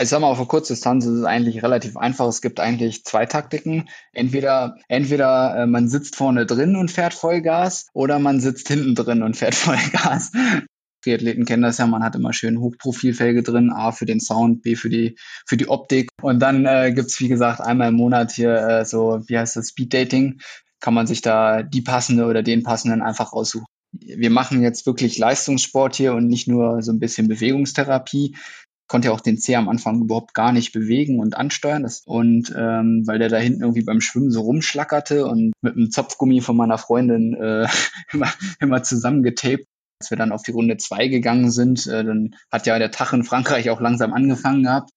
Also ich sag mal, auf der Kurzdistanz ist es eigentlich relativ einfach. Es gibt eigentlich zwei Taktiken. Entweder, entweder äh, man sitzt vorne drin und fährt Vollgas oder man sitzt hinten drin und fährt Vollgas. Triathleten kennen das ja, man hat immer schön Hochprofilfelge drin, A für den Sound, B für die, für die Optik. Und dann äh, gibt's wie gesagt, einmal im Monat hier äh, so, wie heißt das, Speed Dating. Kann man sich da die passende oder den passenden einfach raussuchen. Wir machen jetzt wirklich Leistungssport hier und nicht nur so ein bisschen Bewegungstherapie konnte ja auch den C am Anfang überhaupt gar nicht bewegen und ansteuern. Das, und ähm, weil der da hinten irgendwie beim Schwimmen so rumschlackerte und mit einem Zopfgummi von meiner Freundin äh, immer, immer zusammengetaped. Als wir dann auf die Runde zwei gegangen sind, äh, dann hat ja der Tag in Frankreich auch langsam angefangen gehabt.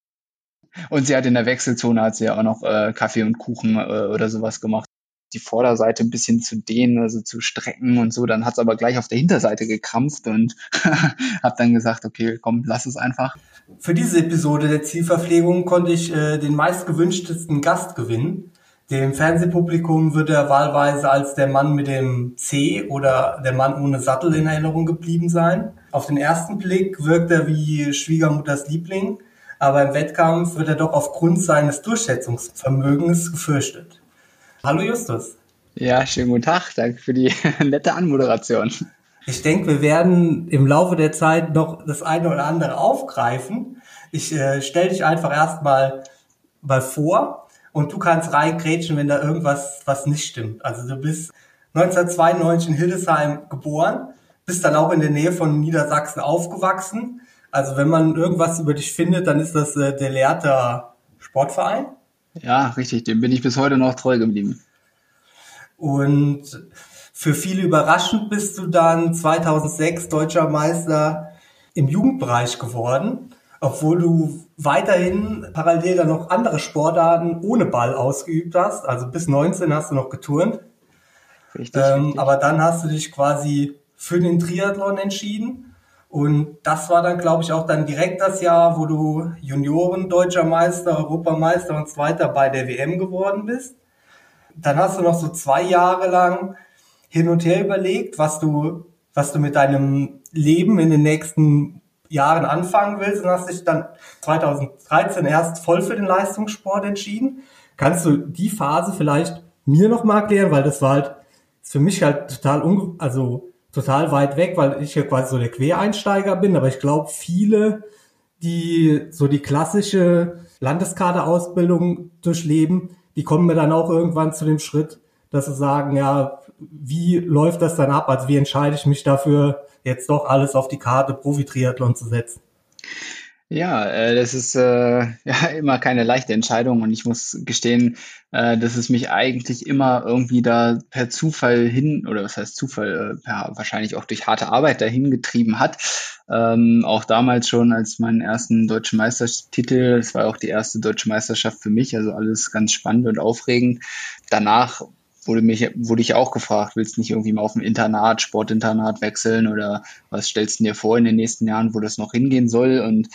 Und sie hat in der Wechselzone hat sie ja auch noch äh, Kaffee und Kuchen äh, oder sowas gemacht die Vorderseite ein bisschen zu dehnen, also zu strecken und so. Dann hat es aber gleich auf der Hinterseite gekrampft und habe dann gesagt, okay, komm, lass es einfach. Für diese Episode der Zielverpflegung konnte ich äh, den meistgewünschtesten Gast gewinnen. Dem Fernsehpublikum wird er wahlweise als der Mann mit dem C oder der Mann ohne Sattel in Erinnerung geblieben sein. Auf den ersten Blick wirkt er wie Schwiegermutters Liebling, aber im Wettkampf wird er doch aufgrund seines Durchsetzungsvermögens gefürchtet. Hallo Justus. Ja, schönen guten Tag. Danke für die nette Anmoderation. Ich denke, wir werden im Laufe der Zeit noch das eine oder andere aufgreifen. Ich äh, stelle dich einfach erstmal mal vor und du kannst reingrätschen, wenn da irgendwas was nicht stimmt. Also du bist 1992 in Hildesheim geboren, bist dann auch in der Nähe von Niedersachsen aufgewachsen. Also wenn man irgendwas über dich findet, dann ist das äh, der Lehrter Sportverein. Ja, richtig, dem bin ich bis heute noch treu geblieben. Und für viele überraschend bist du dann 2006 deutscher Meister im Jugendbereich geworden, obwohl du weiterhin parallel dann noch andere Sportarten ohne Ball ausgeübt hast. Also bis 19 hast du noch geturnt. Richtig, ähm, richtig. Aber dann hast du dich quasi für den Triathlon entschieden und das war dann, glaube ich, auch dann direkt das Jahr, wo du Junioren, deutscher Meister, Europameister und Zweiter bei der WM geworden bist. Dann hast du noch so zwei Jahre lang hin und her überlegt, was du, was du mit deinem Leben in den nächsten Jahren anfangen willst und hast dich dann 2013 erst voll für den Leistungssport entschieden. Kannst du die Phase vielleicht mir noch mal erklären, weil das war halt für mich halt total unge also total weit weg, weil ich ja quasi so der Quereinsteiger bin, aber ich glaube, viele, die so die klassische Landeskaderausbildung durchleben, die kommen mir dann auch irgendwann zu dem Schritt, dass sie sagen, ja, wie läuft das dann ab? Also wie entscheide ich mich dafür, jetzt doch alles auf die Karte Profi-Triathlon zu setzen? Ja, äh, das ist äh, ja immer keine leichte Entscheidung und ich muss gestehen, äh, dass es mich eigentlich immer irgendwie da per Zufall hin, oder was heißt Zufall, äh, per, wahrscheinlich auch durch harte Arbeit dahin getrieben hat. Ähm, auch damals schon als meinen ersten deutschen Meistertitel, das war auch die erste deutsche Meisterschaft für mich, also alles ganz spannend und aufregend. Danach wurde mich, wurde ich auch gefragt, willst du nicht irgendwie mal auf ein Internat, Sportinternat wechseln oder was stellst du dir vor in den nächsten Jahren, wo das noch hingehen soll? Und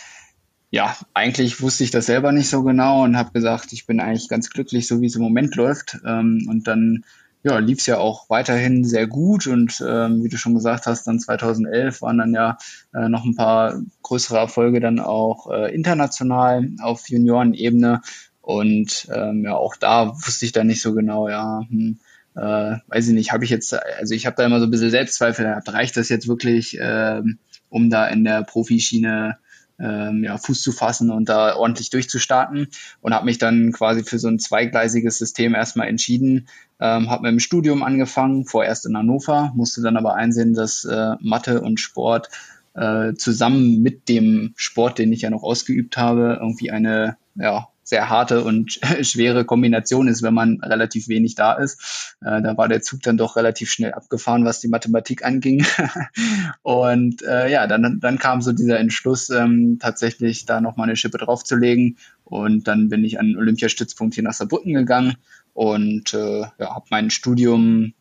ja, eigentlich wusste ich das selber nicht so genau und habe gesagt, ich bin eigentlich ganz glücklich, so wie es im Moment läuft. Ähm, und dann ja, lief es ja auch weiterhin sehr gut und ähm, wie du schon gesagt hast, dann 2011 waren dann ja äh, noch ein paar größere Erfolge dann auch äh, international auf Juniorenebene und ähm, ja, auch da wusste ich dann nicht so genau, ja, hm, äh, weiß ich nicht, habe ich jetzt, also ich habe da immer so ein bisschen Selbstzweifel gehabt, reicht das jetzt wirklich, äh, um da in der Profischiene ähm, ja, Fuß zu fassen und da ordentlich durchzustarten. Und habe mich dann quasi für so ein zweigleisiges System erstmal entschieden, ähm, habe mit dem Studium angefangen, vorerst in Hannover, musste dann aber einsehen, dass äh, Mathe und Sport äh, zusammen mit dem Sport, den ich ja noch ausgeübt habe, irgendwie eine ja, sehr harte und schwere Kombination ist, wenn man relativ wenig da ist. Äh, da war der Zug dann doch relativ schnell abgefahren, was die Mathematik anging. und äh, ja, dann, dann kam so dieser Entschluss, ähm, tatsächlich da nochmal eine Schippe draufzulegen. Und dann bin ich an den Olympiastützpunkt hier nach Saarbrücken gegangen und äh, ja, habe mein Studium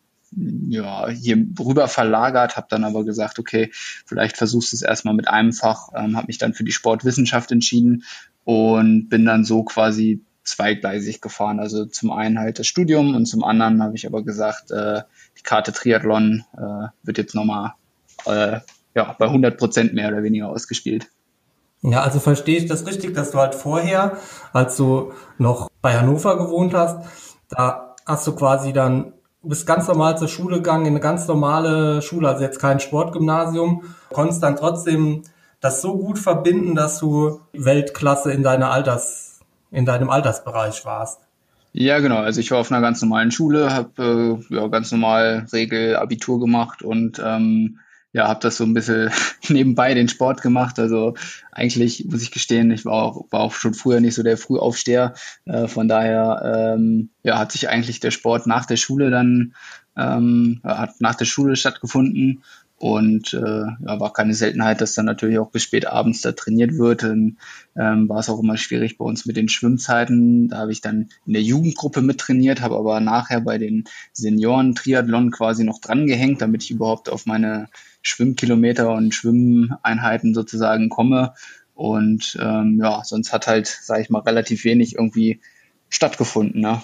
ja, hier rüber verlagert, habe dann aber gesagt, okay, vielleicht versuchst du es erstmal mit einem Fach, ähm, habe mich dann für die Sportwissenschaft entschieden und bin dann so quasi zweigleisig gefahren. Also zum einen halt das Studium und zum anderen habe ich aber gesagt, äh, die Karte Triathlon äh, wird jetzt nochmal äh, ja, bei 100 Prozent mehr oder weniger ausgespielt. Ja, also verstehe ich das richtig, dass du halt vorher, als du noch bei Hannover gewohnt hast, da hast du quasi dann, bist ganz normal zur Schule gegangen, in eine ganz normale Schule, also jetzt kein Sportgymnasium, konntest dann trotzdem das so gut verbinden, dass du Weltklasse in deiner Alters, in deinem Altersbereich warst. Ja, genau. Also ich war auf einer ganz normalen Schule, habe äh, ja, ganz normal Regel Abitur gemacht und ähm, ja, habe das so ein bisschen nebenbei den Sport gemacht. Also eigentlich muss ich gestehen, ich war auch, war auch schon früher nicht so der Frühaufsteher. Äh, von daher ähm, ja, hat sich eigentlich der Sport nach der Schule dann ähm, hat nach der Schule stattgefunden und äh, ja, war keine Seltenheit, dass dann natürlich auch bis spät abends da trainiert wird. Dann ähm, war es auch immer schwierig bei uns mit den Schwimmzeiten. Da habe ich dann in der Jugendgruppe mit trainiert, habe aber nachher bei den Senioren-Triathlon quasi noch dran gehängt, damit ich überhaupt auf meine Schwimmkilometer und Schwimmeinheiten sozusagen komme. Und ähm, ja, sonst hat halt, sage ich mal, relativ wenig irgendwie stattgefunden. Ne?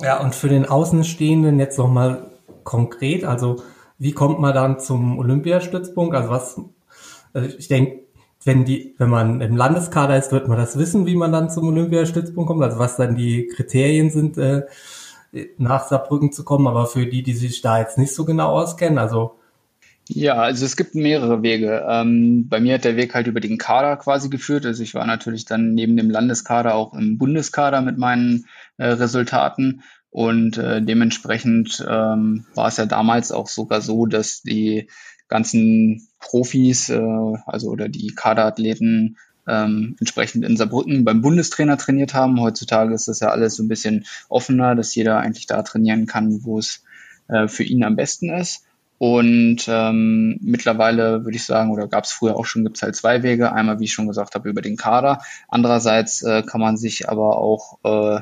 Ja, und für den Außenstehenden jetzt nochmal konkret, also wie kommt man dann zum Olympiastützpunkt? Also was, also ich denke, wenn die, wenn man im Landeskader ist, wird man das wissen, wie man dann zum Olympiastützpunkt kommt, also was dann die Kriterien sind, äh, nach Saarbrücken zu kommen, aber für die, die sich da jetzt nicht so genau auskennen, also ja, also es gibt mehrere Wege. Ähm, bei mir hat der Weg halt über den Kader quasi geführt. Also ich war natürlich dann neben dem Landeskader auch im Bundeskader mit meinen äh, Resultaten und äh, dementsprechend ähm, war es ja damals auch sogar so, dass die ganzen Profis, äh, also oder die Kaderathleten ähm, entsprechend in Saarbrücken beim Bundestrainer trainiert haben. Heutzutage ist das ja alles so ein bisschen offener, dass jeder eigentlich da trainieren kann, wo es äh, für ihn am besten ist. Und ähm, mittlerweile würde ich sagen, oder gab es früher auch schon, gibt es halt zwei Wege. Einmal, wie ich schon gesagt habe, über den Kader. Andererseits äh, kann man sich aber auch äh,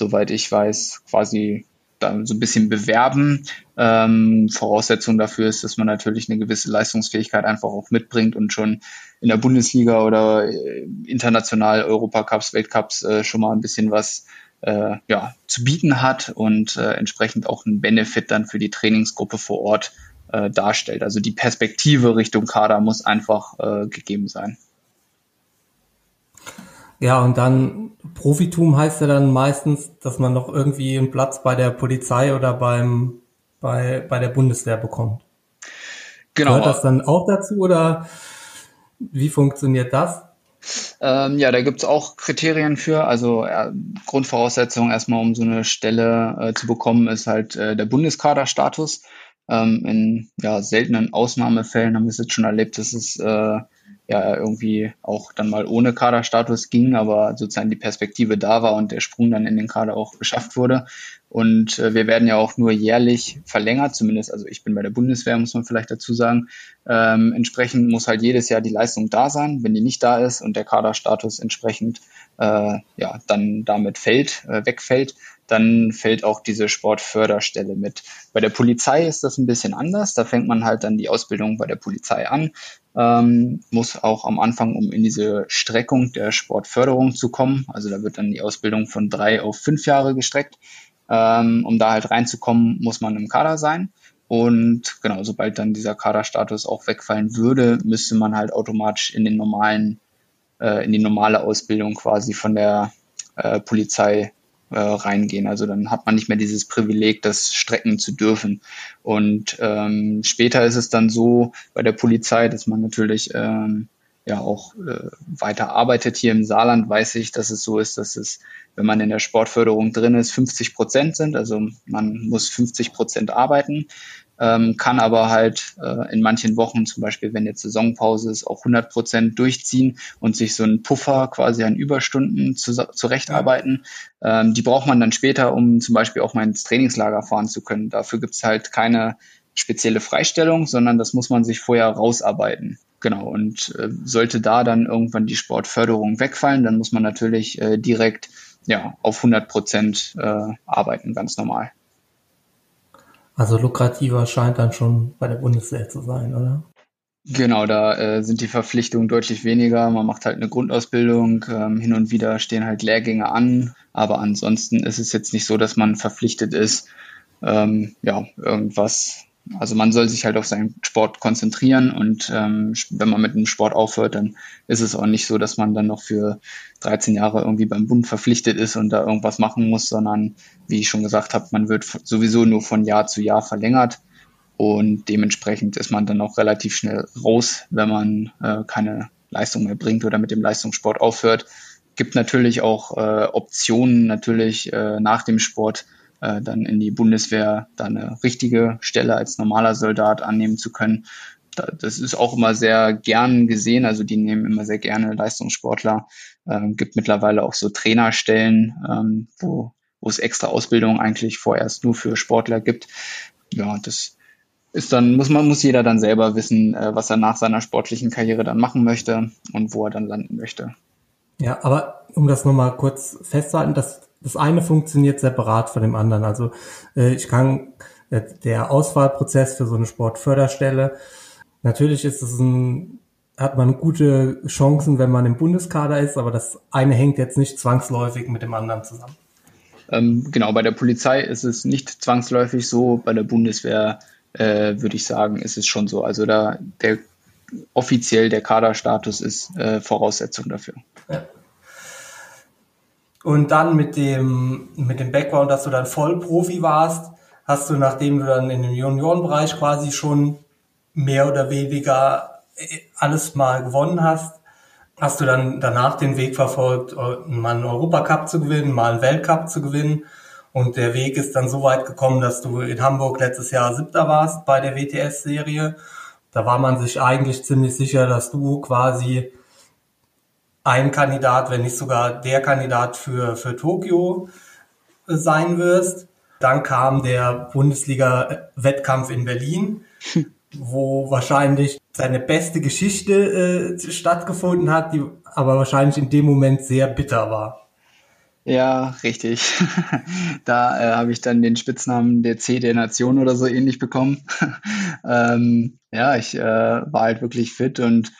soweit ich weiß, quasi dann so ein bisschen bewerben. Ähm, Voraussetzung dafür ist, dass man natürlich eine gewisse Leistungsfähigkeit einfach auch mitbringt und schon in der Bundesliga oder äh, international Europacups, Weltcups äh, schon mal ein bisschen was äh, ja, zu bieten hat und äh, entsprechend auch einen Benefit dann für die Trainingsgruppe vor Ort äh, darstellt. Also die Perspektive Richtung Kader muss einfach äh, gegeben sein. Ja, und dann Profitum heißt ja dann meistens, dass man noch irgendwie einen Platz bei der Polizei oder beim, bei, bei der Bundeswehr bekommt. Genau. Gehört das dann auch dazu oder wie funktioniert das? Ähm, ja, da gibt's auch Kriterien für. Also äh, Grundvoraussetzung erstmal, um so eine Stelle äh, zu bekommen, ist halt äh, der Bundeskaderstatus. Ähm, in ja, seltenen Ausnahmefällen haben wir es jetzt schon erlebt, dass es äh, ja irgendwie auch dann mal ohne Kaderstatus ging, aber sozusagen die Perspektive da war und der Sprung dann in den Kader auch geschafft wurde. Und äh, wir werden ja auch nur jährlich verlängert, zumindest, also ich bin bei der Bundeswehr, muss man vielleicht dazu sagen. Ähm, entsprechend muss halt jedes Jahr die Leistung da sein. Wenn die nicht da ist und der Kaderstatus entsprechend äh, ja dann damit fällt, äh, wegfällt, dann fällt auch diese Sportförderstelle mit. Bei der Polizei ist das ein bisschen anders. Da fängt man halt dann die Ausbildung bei der Polizei an, ähm, muss auch am Anfang, um in diese Streckung der Sportförderung zu kommen, also da wird dann die Ausbildung von drei auf fünf Jahre gestreckt. Ähm, um da halt reinzukommen, muss man im Kader sein. Und genau, sobald dann dieser Kaderstatus auch wegfallen würde, müsste man halt automatisch in den normalen, äh, in die normale Ausbildung quasi von der äh, Polizei äh, reingehen. Also dann hat man nicht mehr dieses Privileg, das strecken zu dürfen. Und ähm, später ist es dann so bei der Polizei, dass man natürlich ähm, ja auch äh, weiter arbeitet. Hier im Saarland weiß ich, dass es so ist, dass es, wenn man in der Sportförderung drin ist, 50 Prozent sind. Also man muss 50 Prozent arbeiten ähm, kann aber halt äh, in manchen Wochen, zum Beispiel wenn jetzt Saisonpause ist, auch 100 Prozent durchziehen und sich so einen Puffer quasi an Überstunden zu, zurechtarbeiten. Ähm, die braucht man dann später, um zum Beispiel auch mal ins Trainingslager fahren zu können. Dafür gibt's halt keine spezielle Freistellung, sondern das muss man sich vorher rausarbeiten. Genau, und äh, sollte da dann irgendwann die Sportförderung wegfallen, dann muss man natürlich äh, direkt ja, auf 100 Prozent äh, arbeiten, ganz normal. Also lukrativer scheint dann schon bei der Bundeswehr zu sein, oder? Genau, da äh, sind die Verpflichtungen deutlich weniger. Man macht halt eine Grundausbildung, ähm, hin und wieder stehen halt Lehrgänge an, aber ansonsten ist es jetzt nicht so, dass man verpflichtet ist, ähm, ja, irgendwas also man soll sich halt auf seinen Sport konzentrieren und ähm, wenn man mit dem Sport aufhört, dann ist es auch nicht so, dass man dann noch für 13 Jahre irgendwie beim Bund verpflichtet ist und da irgendwas machen muss, sondern wie ich schon gesagt habe, man wird sowieso nur von Jahr zu Jahr verlängert und dementsprechend ist man dann auch relativ schnell raus, wenn man äh, keine Leistung mehr bringt oder mit dem Leistungssport aufhört. Gibt natürlich auch äh, Optionen, natürlich äh, nach dem Sport äh, dann in die Bundeswehr da eine richtige Stelle als normaler Soldat annehmen zu können. das ist auch immer sehr gern gesehen, also die nehmen immer sehr gerne Leistungssportler. Ähm, gibt mittlerweile auch so Trainerstellen, ähm, wo, wo es extra Ausbildung eigentlich vorerst nur für Sportler gibt. Ja, das ist dann, muss man, muss jeder dann selber wissen, äh, was er nach seiner sportlichen Karriere dann machen möchte und wo er dann landen möchte. Ja, aber um das nochmal kurz festzuhalten, das, das eine funktioniert separat von dem anderen. Also äh, ich kann äh, der Auswahlprozess für so eine Sportförderstelle, natürlich ist es ein, hat man gute Chancen, wenn man im Bundeskader ist, aber das eine hängt jetzt nicht zwangsläufig mit dem anderen zusammen. Ähm, genau, bei der Polizei ist es nicht zwangsläufig so, bei der Bundeswehr äh, würde ich sagen, ist es schon so. Also da der offiziell der Kaderstatus ist äh, Voraussetzung dafür. Ja. Und dann mit dem, mit dem Background, dass du dann Vollprofi warst, hast du, nachdem du dann in dem Juniorenbereich quasi schon mehr oder weniger äh, alles mal gewonnen hast, hast du dann danach den Weg verfolgt, mal einen Europacup zu gewinnen, mal einen Weltcup zu gewinnen und der Weg ist dann so weit gekommen, dass du in Hamburg letztes Jahr Siebter warst bei der WTS-Serie. Da war man sich eigentlich ziemlich sicher, dass du quasi ein Kandidat, wenn nicht sogar der Kandidat für, für Tokio sein wirst. Dann kam der Bundesliga-Wettkampf in Berlin, wo wahrscheinlich seine beste Geschichte äh, stattgefunden hat, die aber wahrscheinlich in dem Moment sehr bitter war. Ja, richtig. da äh, habe ich dann den Spitznamen der C der Nation oder so ähnlich bekommen. ähm, ja, ich äh, war halt wirklich fit und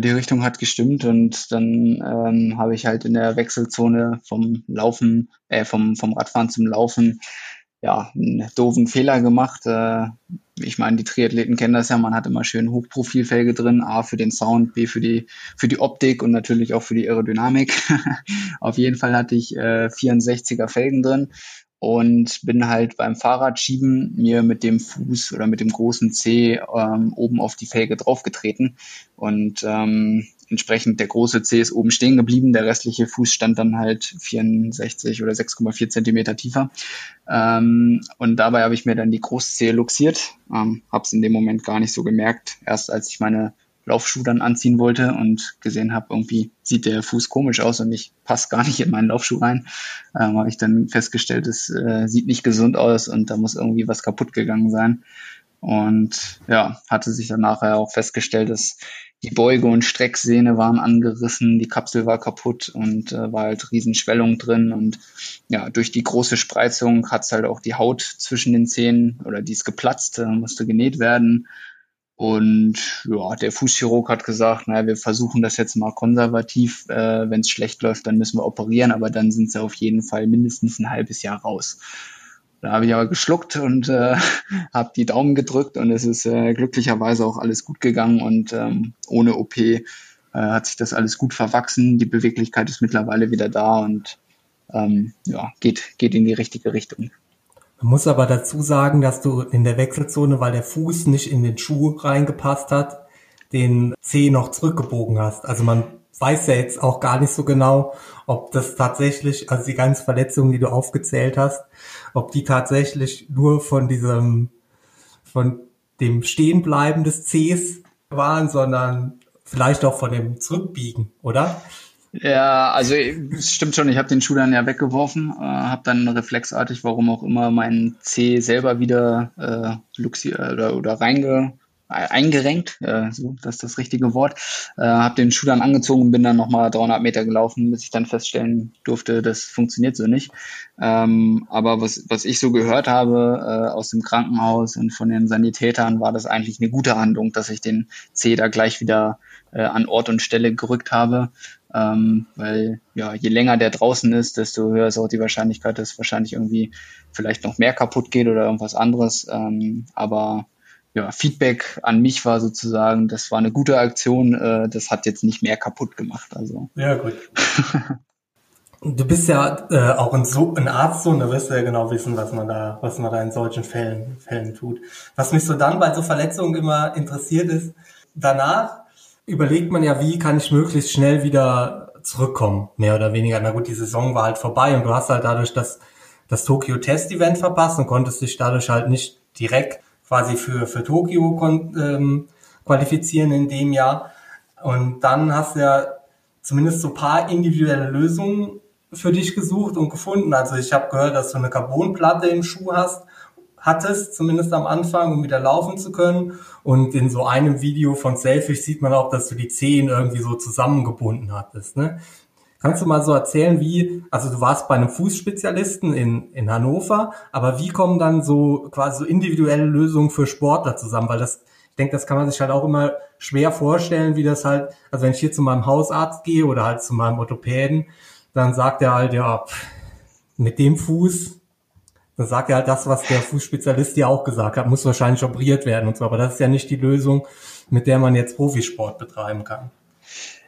die Richtung hat gestimmt und dann ähm, habe ich halt in der Wechselzone vom Laufen, äh, vom, vom Radfahren zum Laufen ja, einen doofen Fehler gemacht. Äh, ich meine, die Triathleten kennen das ja, man hat immer schön Hochprofilfelge drin, A für den Sound, B für die, für die Optik und natürlich auch für die Aerodynamik. Auf jeden Fall hatte ich äh, 64er Felgen drin und bin halt beim Fahrradschieben mir mit dem Fuß oder mit dem großen C ähm, oben auf die Felge draufgetreten und ähm, entsprechend der große C ist oben stehen geblieben, der restliche Fuß stand dann halt 64 oder 6,4 Zentimeter tiefer. Ähm, und dabei habe ich mir dann die Großzehe luxiert, ähm, habe es in dem Moment gar nicht so gemerkt, erst als ich meine Laufschuh dann anziehen wollte und gesehen habe, irgendwie sieht der Fuß komisch aus und ich passe gar nicht in meinen Laufschuh rein, ähm, habe ich dann festgestellt, es äh, sieht nicht gesund aus und da muss irgendwie was kaputt gegangen sein. Und ja, hatte sich dann nachher auch festgestellt, dass die Beuge- und Strecksehne waren angerissen, die Kapsel war kaputt und äh, war halt Riesenschwellung drin. Und ja, durch die große Spreizung hat's halt auch die Haut zwischen den Zähnen oder die ist geplatzt, äh, musste genäht werden. Und ja, der Fußchirurg hat gesagt, naja, wir versuchen das jetzt mal konservativ. Äh, Wenn es schlecht läuft, dann müssen wir operieren, aber dann sind sie auf jeden Fall mindestens ein halbes Jahr raus. Da habe ich aber geschluckt und äh, habe die Daumen gedrückt und es ist äh, glücklicherweise auch alles gut gegangen und ähm, ohne OP äh, hat sich das alles gut verwachsen. Die Beweglichkeit ist mittlerweile wieder da und ähm, ja, geht, geht in die richtige Richtung. Man muss aber dazu sagen, dass du in der Wechselzone, weil der Fuß nicht in den Schuh reingepasst hat, den Zeh noch zurückgebogen hast. Also man weiß ja jetzt auch gar nicht so genau, ob das tatsächlich, also die ganzen Verletzungen, die du aufgezählt hast, ob die tatsächlich nur von diesem, von dem Stehenbleiben des Cs waren, sondern vielleicht auch von dem Zurückbiegen, oder? Ja, also es stimmt schon, ich habe den Schuh dann ja weggeworfen, äh, habe dann reflexartig, warum auch immer, meinen C selber wieder äh, luxi oder, oder reinge eingerenkt, äh, so das ist das richtige Wort. Äh, habe den Schuh dann angezogen und bin dann nochmal 300 Meter gelaufen, bis ich dann feststellen durfte, das funktioniert so nicht. Ähm, aber was, was ich so gehört habe äh, aus dem Krankenhaus und von den Sanitätern, war das eigentlich eine gute Handlung, dass ich den C da gleich wieder äh, an Ort und Stelle gerückt habe. Ähm, weil ja, je länger der draußen ist, desto höher ist auch die Wahrscheinlichkeit, dass wahrscheinlich irgendwie vielleicht noch mehr kaputt geht oder irgendwas anderes. Ähm, aber ja, Feedback an mich war sozusagen, das war eine gute Aktion, äh, das hat jetzt nicht mehr kaputt gemacht. Also. Ja, gut. du bist ja äh, auch ein, so ein Arzt und da wirst du ja genau wissen, was man da, was man da in solchen Fällen, Fällen tut. Was mich so dann bei so Verletzungen immer interessiert ist, danach überlegt man ja, wie kann ich möglichst schnell wieder zurückkommen, mehr oder weniger. Na gut, die Saison war halt vorbei und du hast halt dadurch das, das Tokyo Test Event verpasst und konntest dich dadurch halt nicht direkt quasi für, für Tokio ähm, qualifizieren in dem Jahr. Und dann hast du ja zumindest so paar individuelle Lösungen für dich gesucht und gefunden. Also ich habe gehört, dass du eine Carbonplatte im Schuh hast, hattest, zumindest am Anfang, um wieder laufen zu können. Und in so einem Video von Selfish sieht man auch, dass du die Zehen irgendwie so zusammengebunden hattest. Ne? Kannst du mal so erzählen, wie, also du warst bei einem Fußspezialisten in, in Hannover, aber wie kommen dann so quasi so individuelle Lösungen für Sportler zusammen? Weil das, ich denke, das kann man sich halt auch immer schwer vorstellen, wie das halt, also wenn ich hier zu meinem Hausarzt gehe oder halt zu meinem Orthopäden, dann sagt er halt, ja, mit dem Fuß, dann sagt er halt das, was der Fußspezialist ja auch gesagt hat, muss wahrscheinlich operiert werden und so, aber das ist ja nicht die Lösung, mit der man jetzt Profisport betreiben kann.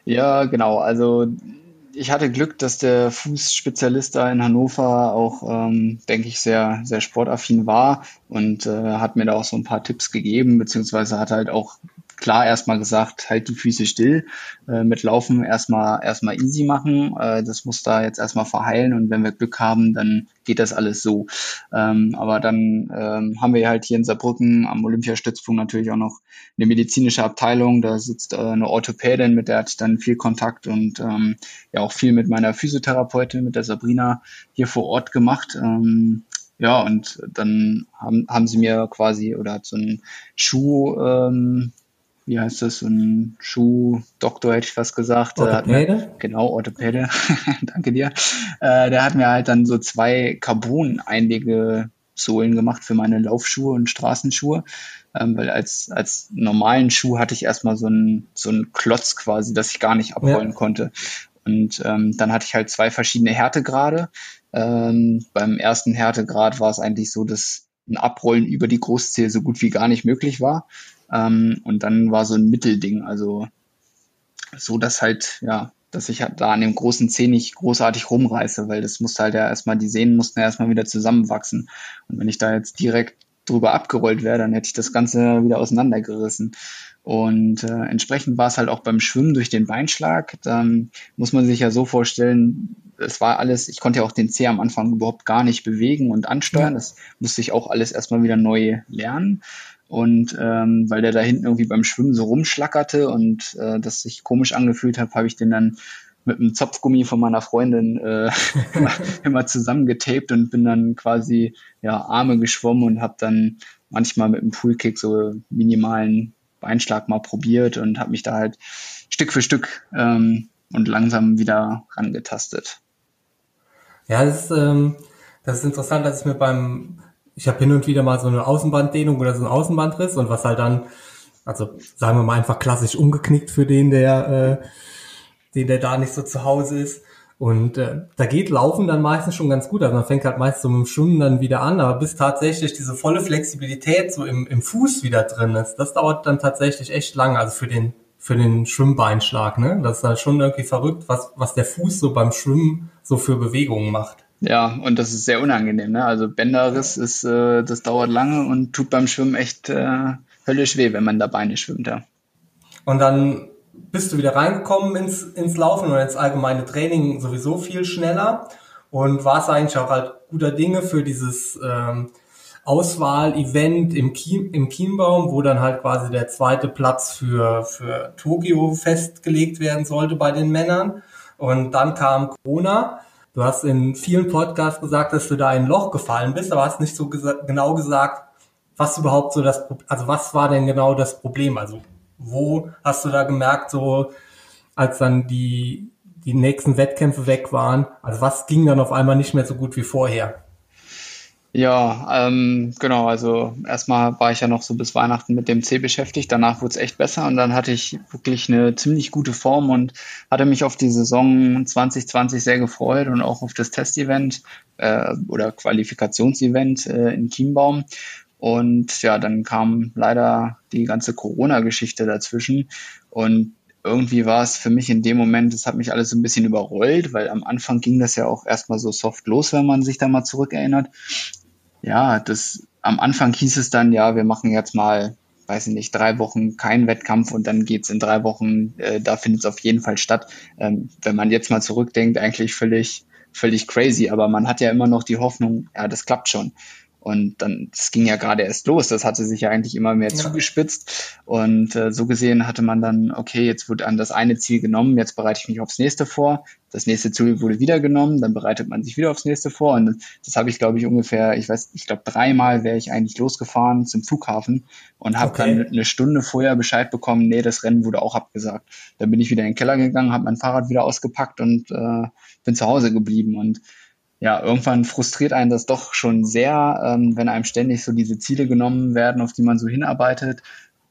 Ja, genau. Also ich hatte Glück, dass der Fußspezialist da in Hannover auch, ähm, denke ich, sehr, sehr sportaffin war und äh, hat mir da auch so ein paar Tipps gegeben, beziehungsweise hat halt auch klar erstmal gesagt, halt die Füße still, äh, mit Laufen erstmal erstmal easy machen. Äh, das muss da jetzt erstmal verheilen und wenn wir Glück haben, dann geht das alles so. Ähm, aber dann ähm, haben wir halt hier in Saarbrücken am Olympiastützpunkt natürlich auch noch eine medizinische Abteilung. Da sitzt äh, eine Orthopädin, mit der hatte ich dann viel Kontakt und ähm, ja auch viel mit meiner Physiotherapeutin, mit der Sabrina hier vor Ort gemacht. Ähm, ja, und dann haben, haben sie mir quasi oder hat so einen Schuh ähm, wie heißt das, so ein Schuhdoktor, hätte ich fast gesagt. Orthopäde? Mir, genau, Orthopäde, danke dir. Äh, der hat mir halt dann so zwei Carbon-einige Sohlen gemacht für meine Laufschuhe und Straßenschuhe. Ähm, weil als, als normalen Schuh hatte ich erstmal so einen, so einen Klotz quasi, dass ich gar nicht abrollen ja. konnte. Und ähm, dann hatte ich halt zwei verschiedene Härtegrade. Ähm, beim ersten Härtegrad war es eigentlich so, dass ein Abrollen über die Großzehe so gut wie gar nicht möglich war. Ähm, und dann war so ein Mittelding, also so, dass halt, ja, dass ich halt da an dem großen Zeh nicht großartig rumreiße, weil das musste halt ja erstmal, die Sehnen mussten ja erstmal wieder zusammenwachsen. Und wenn ich da jetzt direkt drüber abgerollt wäre, dann hätte ich das Ganze wieder auseinandergerissen. Und äh, entsprechend war es halt auch beim Schwimmen durch den Beinschlag. Dann muss man sich ja so vorstellen, es war alles, ich konnte ja auch den Zeh am Anfang überhaupt gar nicht bewegen und ansteuern. Das musste ich auch alles erstmal wieder neu lernen. Und ähm, weil der da hinten irgendwie beim Schwimmen so rumschlackerte und äh, das sich komisch angefühlt hat, habe ich den dann mit einem Zopfgummi von meiner Freundin äh, immer, immer zusammengetaped und bin dann quasi ja Arme geschwommen und habe dann manchmal mit einem Poolkick so minimalen Beinschlag mal probiert und habe mich da halt Stück für Stück ähm, und langsam wieder rangetastet. Ja, das ist, ähm, das ist interessant, dass ich mir beim ich habe hin und wieder mal so eine Außenbanddehnung oder so einen Außenbandriss und was halt dann, also sagen wir mal einfach klassisch umgeknickt für den, der, äh, den der da nicht so zu Hause ist. Und äh, da geht Laufen dann meistens schon ganz gut. Also man fängt halt meist so mit dem Schwimmen dann wieder an, aber bis tatsächlich diese volle Flexibilität so im, im Fuß wieder drin ist, das dauert dann tatsächlich echt lange. Also für den für den Schwimmbeinschlag, ne? Das ist halt schon irgendwie verrückt, was was der Fuß so beim Schwimmen so für Bewegungen macht. Ja, und das ist sehr unangenehm. Ne? Also Bänderriss ist, äh, das dauert lange und tut beim Schwimmen echt äh, höllisch weh, wenn man da Beine schwimmt. Ja. Und dann bist du wieder reingekommen ins, ins Laufen und ins allgemeine Training sowieso viel schneller und warst eigentlich auch halt guter Dinge für dieses ähm, Auswahl-Event im, Kiem, im Chiembaum, wo dann halt quasi der zweite Platz für, für Tokio festgelegt werden sollte bei den Männern. Und dann kam Corona Du hast in vielen Podcasts gesagt, dass du da in ein Loch gefallen bist, aber hast nicht so gesa genau gesagt, was überhaupt so das, also was war denn genau das Problem? Also wo hast du da gemerkt, so als dann die, die nächsten Wettkämpfe weg waren, also was ging dann auf einmal nicht mehr so gut wie vorher? Ja, ähm, genau. Also erstmal war ich ja noch so bis Weihnachten mit dem C beschäftigt. Danach wurde es echt besser und dann hatte ich wirklich eine ziemlich gute Form und hatte mich auf die Saison 2020 sehr gefreut und auch auf das Testevent äh, oder Qualifikationsevent äh, in Chiembaum. Und ja, dann kam leider die ganze Corona-Geschichte dazwischen. Und irgendwie war es für mich in dem Moment, es hat mich alles so ein bisschen überrollt, weil am Anfang ging das ja auch erstmal so soft los, wenn man sich da mal zurückerinnert. Ja, das am Anfang hieß es dann, ja, wir machen jetzt mal, weiß ich nicht, drei Wochen keinen Wettkampf und dann geht's in drei Wochen, äh, da findet es auf jeden Fall statt. Ähm, wenn man jetzt mal zurückdenkt, eigentlich völlig, völlig crazy, aber man hat ja immer noch die Hoffnung, ja, das klappt schon. Und dann, das ging ja gerade erst los, das hatte sich ja eigentlich immer mehr ja. zugespitzt. Und äh, so gesehen hatte man dann, okay, jetzt wurde an das eine Ziel genommen, jetzt bereite ich mich aufs nächste vor. Das nächste Ziel wurde wieder genommen, dann bereitet man sich wieder aufs nächste vor. Und das, das habe ich, glaube ich, ungefähr, ich weiß, ich glaube, dreimal wäre ich eigentlich losgefahren zum Flughafen und habe okay. dann eine Stunde vorher Bescheid bekommen, nee, das Rennen wurde auch abgesagt. Dann bin ich wieder in den Keller gegangen, habe mein Fahrrad wieder ausgepackt und äh, bin zu Hause geblieben. Und ja, irgendwann frustriert einen das doch schon sehr, ähm, wenn einem ständig so diese Ziele genommen werden, auf die man so hinarbeitet.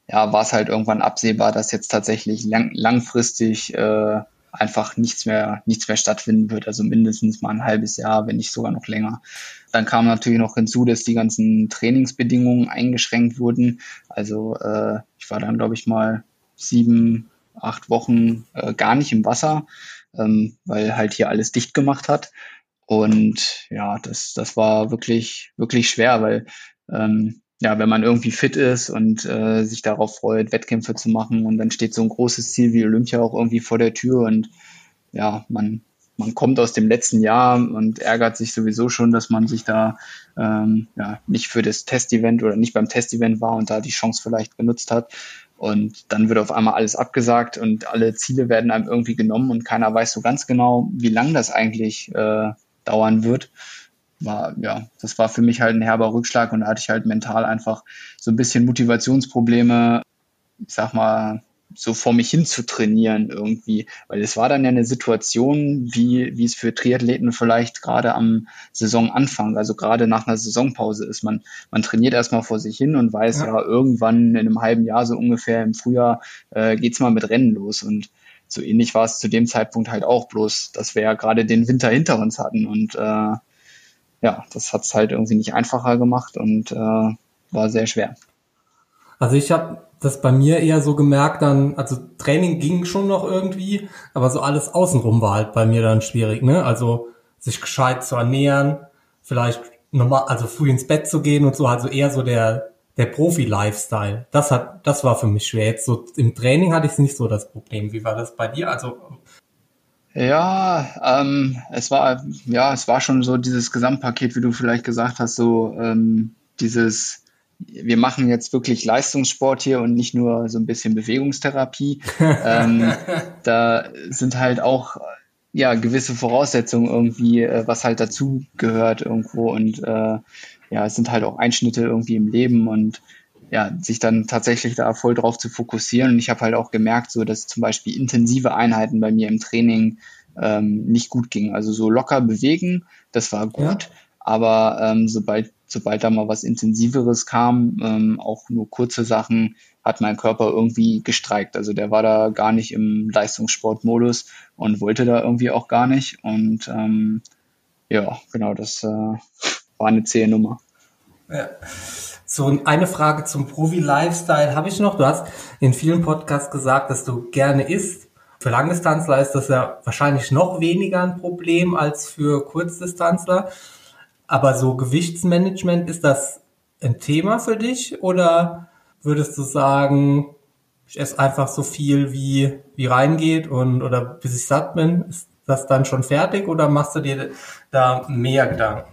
Ja, war es halt irgendwann absehbar, dass jetzt tatsächlich lang langfristig äh, einfach nichts mehr, nichts mehr stattfinden wird. Also mindestens mal ein halbes Jahr, wenn nicht sogar noch länger. Dann kam natürlich noch hinzu, dass die ganzen Trainingsbedingungen eingeschränkt wurden. Also äh, ich war dann, glaube ich, mal sieben, acht Wochen äh, gar nicht im Wasser, ähm, weil halt hier alles dicht gemacht hat. Und ja, das, das war wirklich, wirklich schwer, weil ähm, ja, wenn man irgendwie fit ist und äh, sich darauf freut, Wettkämpfe zu machen und dann steht so ein großes Ziel wie Olympia auch irgendwie vor der Tür und ja, man, man kommt aus dem letzten Jahr und ärgert sich sowieso schon, dass man sich da ähm, ja, nicht für das Testevent oder nicht beim Testevent war und da die Chance vielleicht genutzt hat. Und dann wird auf einmal alles abgesagt und alle Ziele werden einem irgendwie genommen und keiner weiß so ganz genau, wie lang das eigentlich äh, dauern wird. War, ja, das war für mich halt ein herber Rückschlag und da hatte ich halt mental einfach so ein bisschen Motivationsprobleme, ich sag mal, so vor mich hin zu trainieren irgendwie, weil es war dann ja eine Situation, wie, wie es für Triathleten vielleicht gerade am Saisonanfang, also gerade nach einer Saisonpause ist. Man, man trainiert erstmal vor sich hin und weiß ja, ja irgendwann in einem halben Jahr so ungefähr im Frühjahr äh, geht's mal mit Rennen los und so ähnlich war es zu dem Zeitpunkt halt auch, bloß dass wir ja gerade den Winter hinter uns hatten und äh, ja, das hat es halt irgendwie nicht einfacher gemacht und äh, war sehr schwer. Also ich habe das bei mir eher so gemerkt dann, also Training ging schon noch irgendwie, aber so alles außenrum war halt bei mir dann schwierig, ne? Also sich gescheit zu ernähren, vielleicht nochmal, also früh ins Bett zu gehen und so, also eher so der der Profi-Lifestyle, das hat, das war für mich schwer. Jetzt so im Training hatte ich nicht so das Problem. Wie war das bei dir? Also ja, ähm, es war ja, es war schon so dieses Gesamtpaket, wie du vielleicht gesagt hast, so ähm, dieses wir machen jetzt wirklich Leistungssport hier und nicht nur so ein bisschen Bewegungstherapie. ähm, da sind halt auch ja gewisse Voraussetzungen irgendwie, äh, was halt dazu gehört irgendwo und äh, ja, es sind halt auch Einschnitte irgendwie im Leben und ja, sich dann tatsächlich da voll drauf zu fokussieren. Und ich habe halt auch gemerkt, so dass zum Beispiel intensive Einheiten bei mir im Training ähm, nicht gut gingen. Also so locker bewegen, das war gut, ja. aber ähm, sobald sobald da mal was Intensiveres kam, ähm, auch nur kurze Sachen, hat mein Körper irgendwie gestreikt. Also der war da gar nicht im Leistungssportmodus und wollte da irgendwie auch gar nicht. Und ähm, ja, genau, das äh, war eine zähe Nummer. Ja. So, eine Frage zum Profi-Lifestyle habe ich noch. Du hast in vielen Podcasts gesagt, dass du gerne isst. Für Langdistanzler ist das ja wahrscheinlich noch weniger ein Problem als für Kurzdistanzler. Aber so Gewichtsmanagement, ist das ein Thema für dich? Oder würdest du sagen, ich esse einfach so viel, wie, wie reingeht und, oder bis ich satt bin? Ist das dann schon fertig oder machst du dir da mehr Gedanken?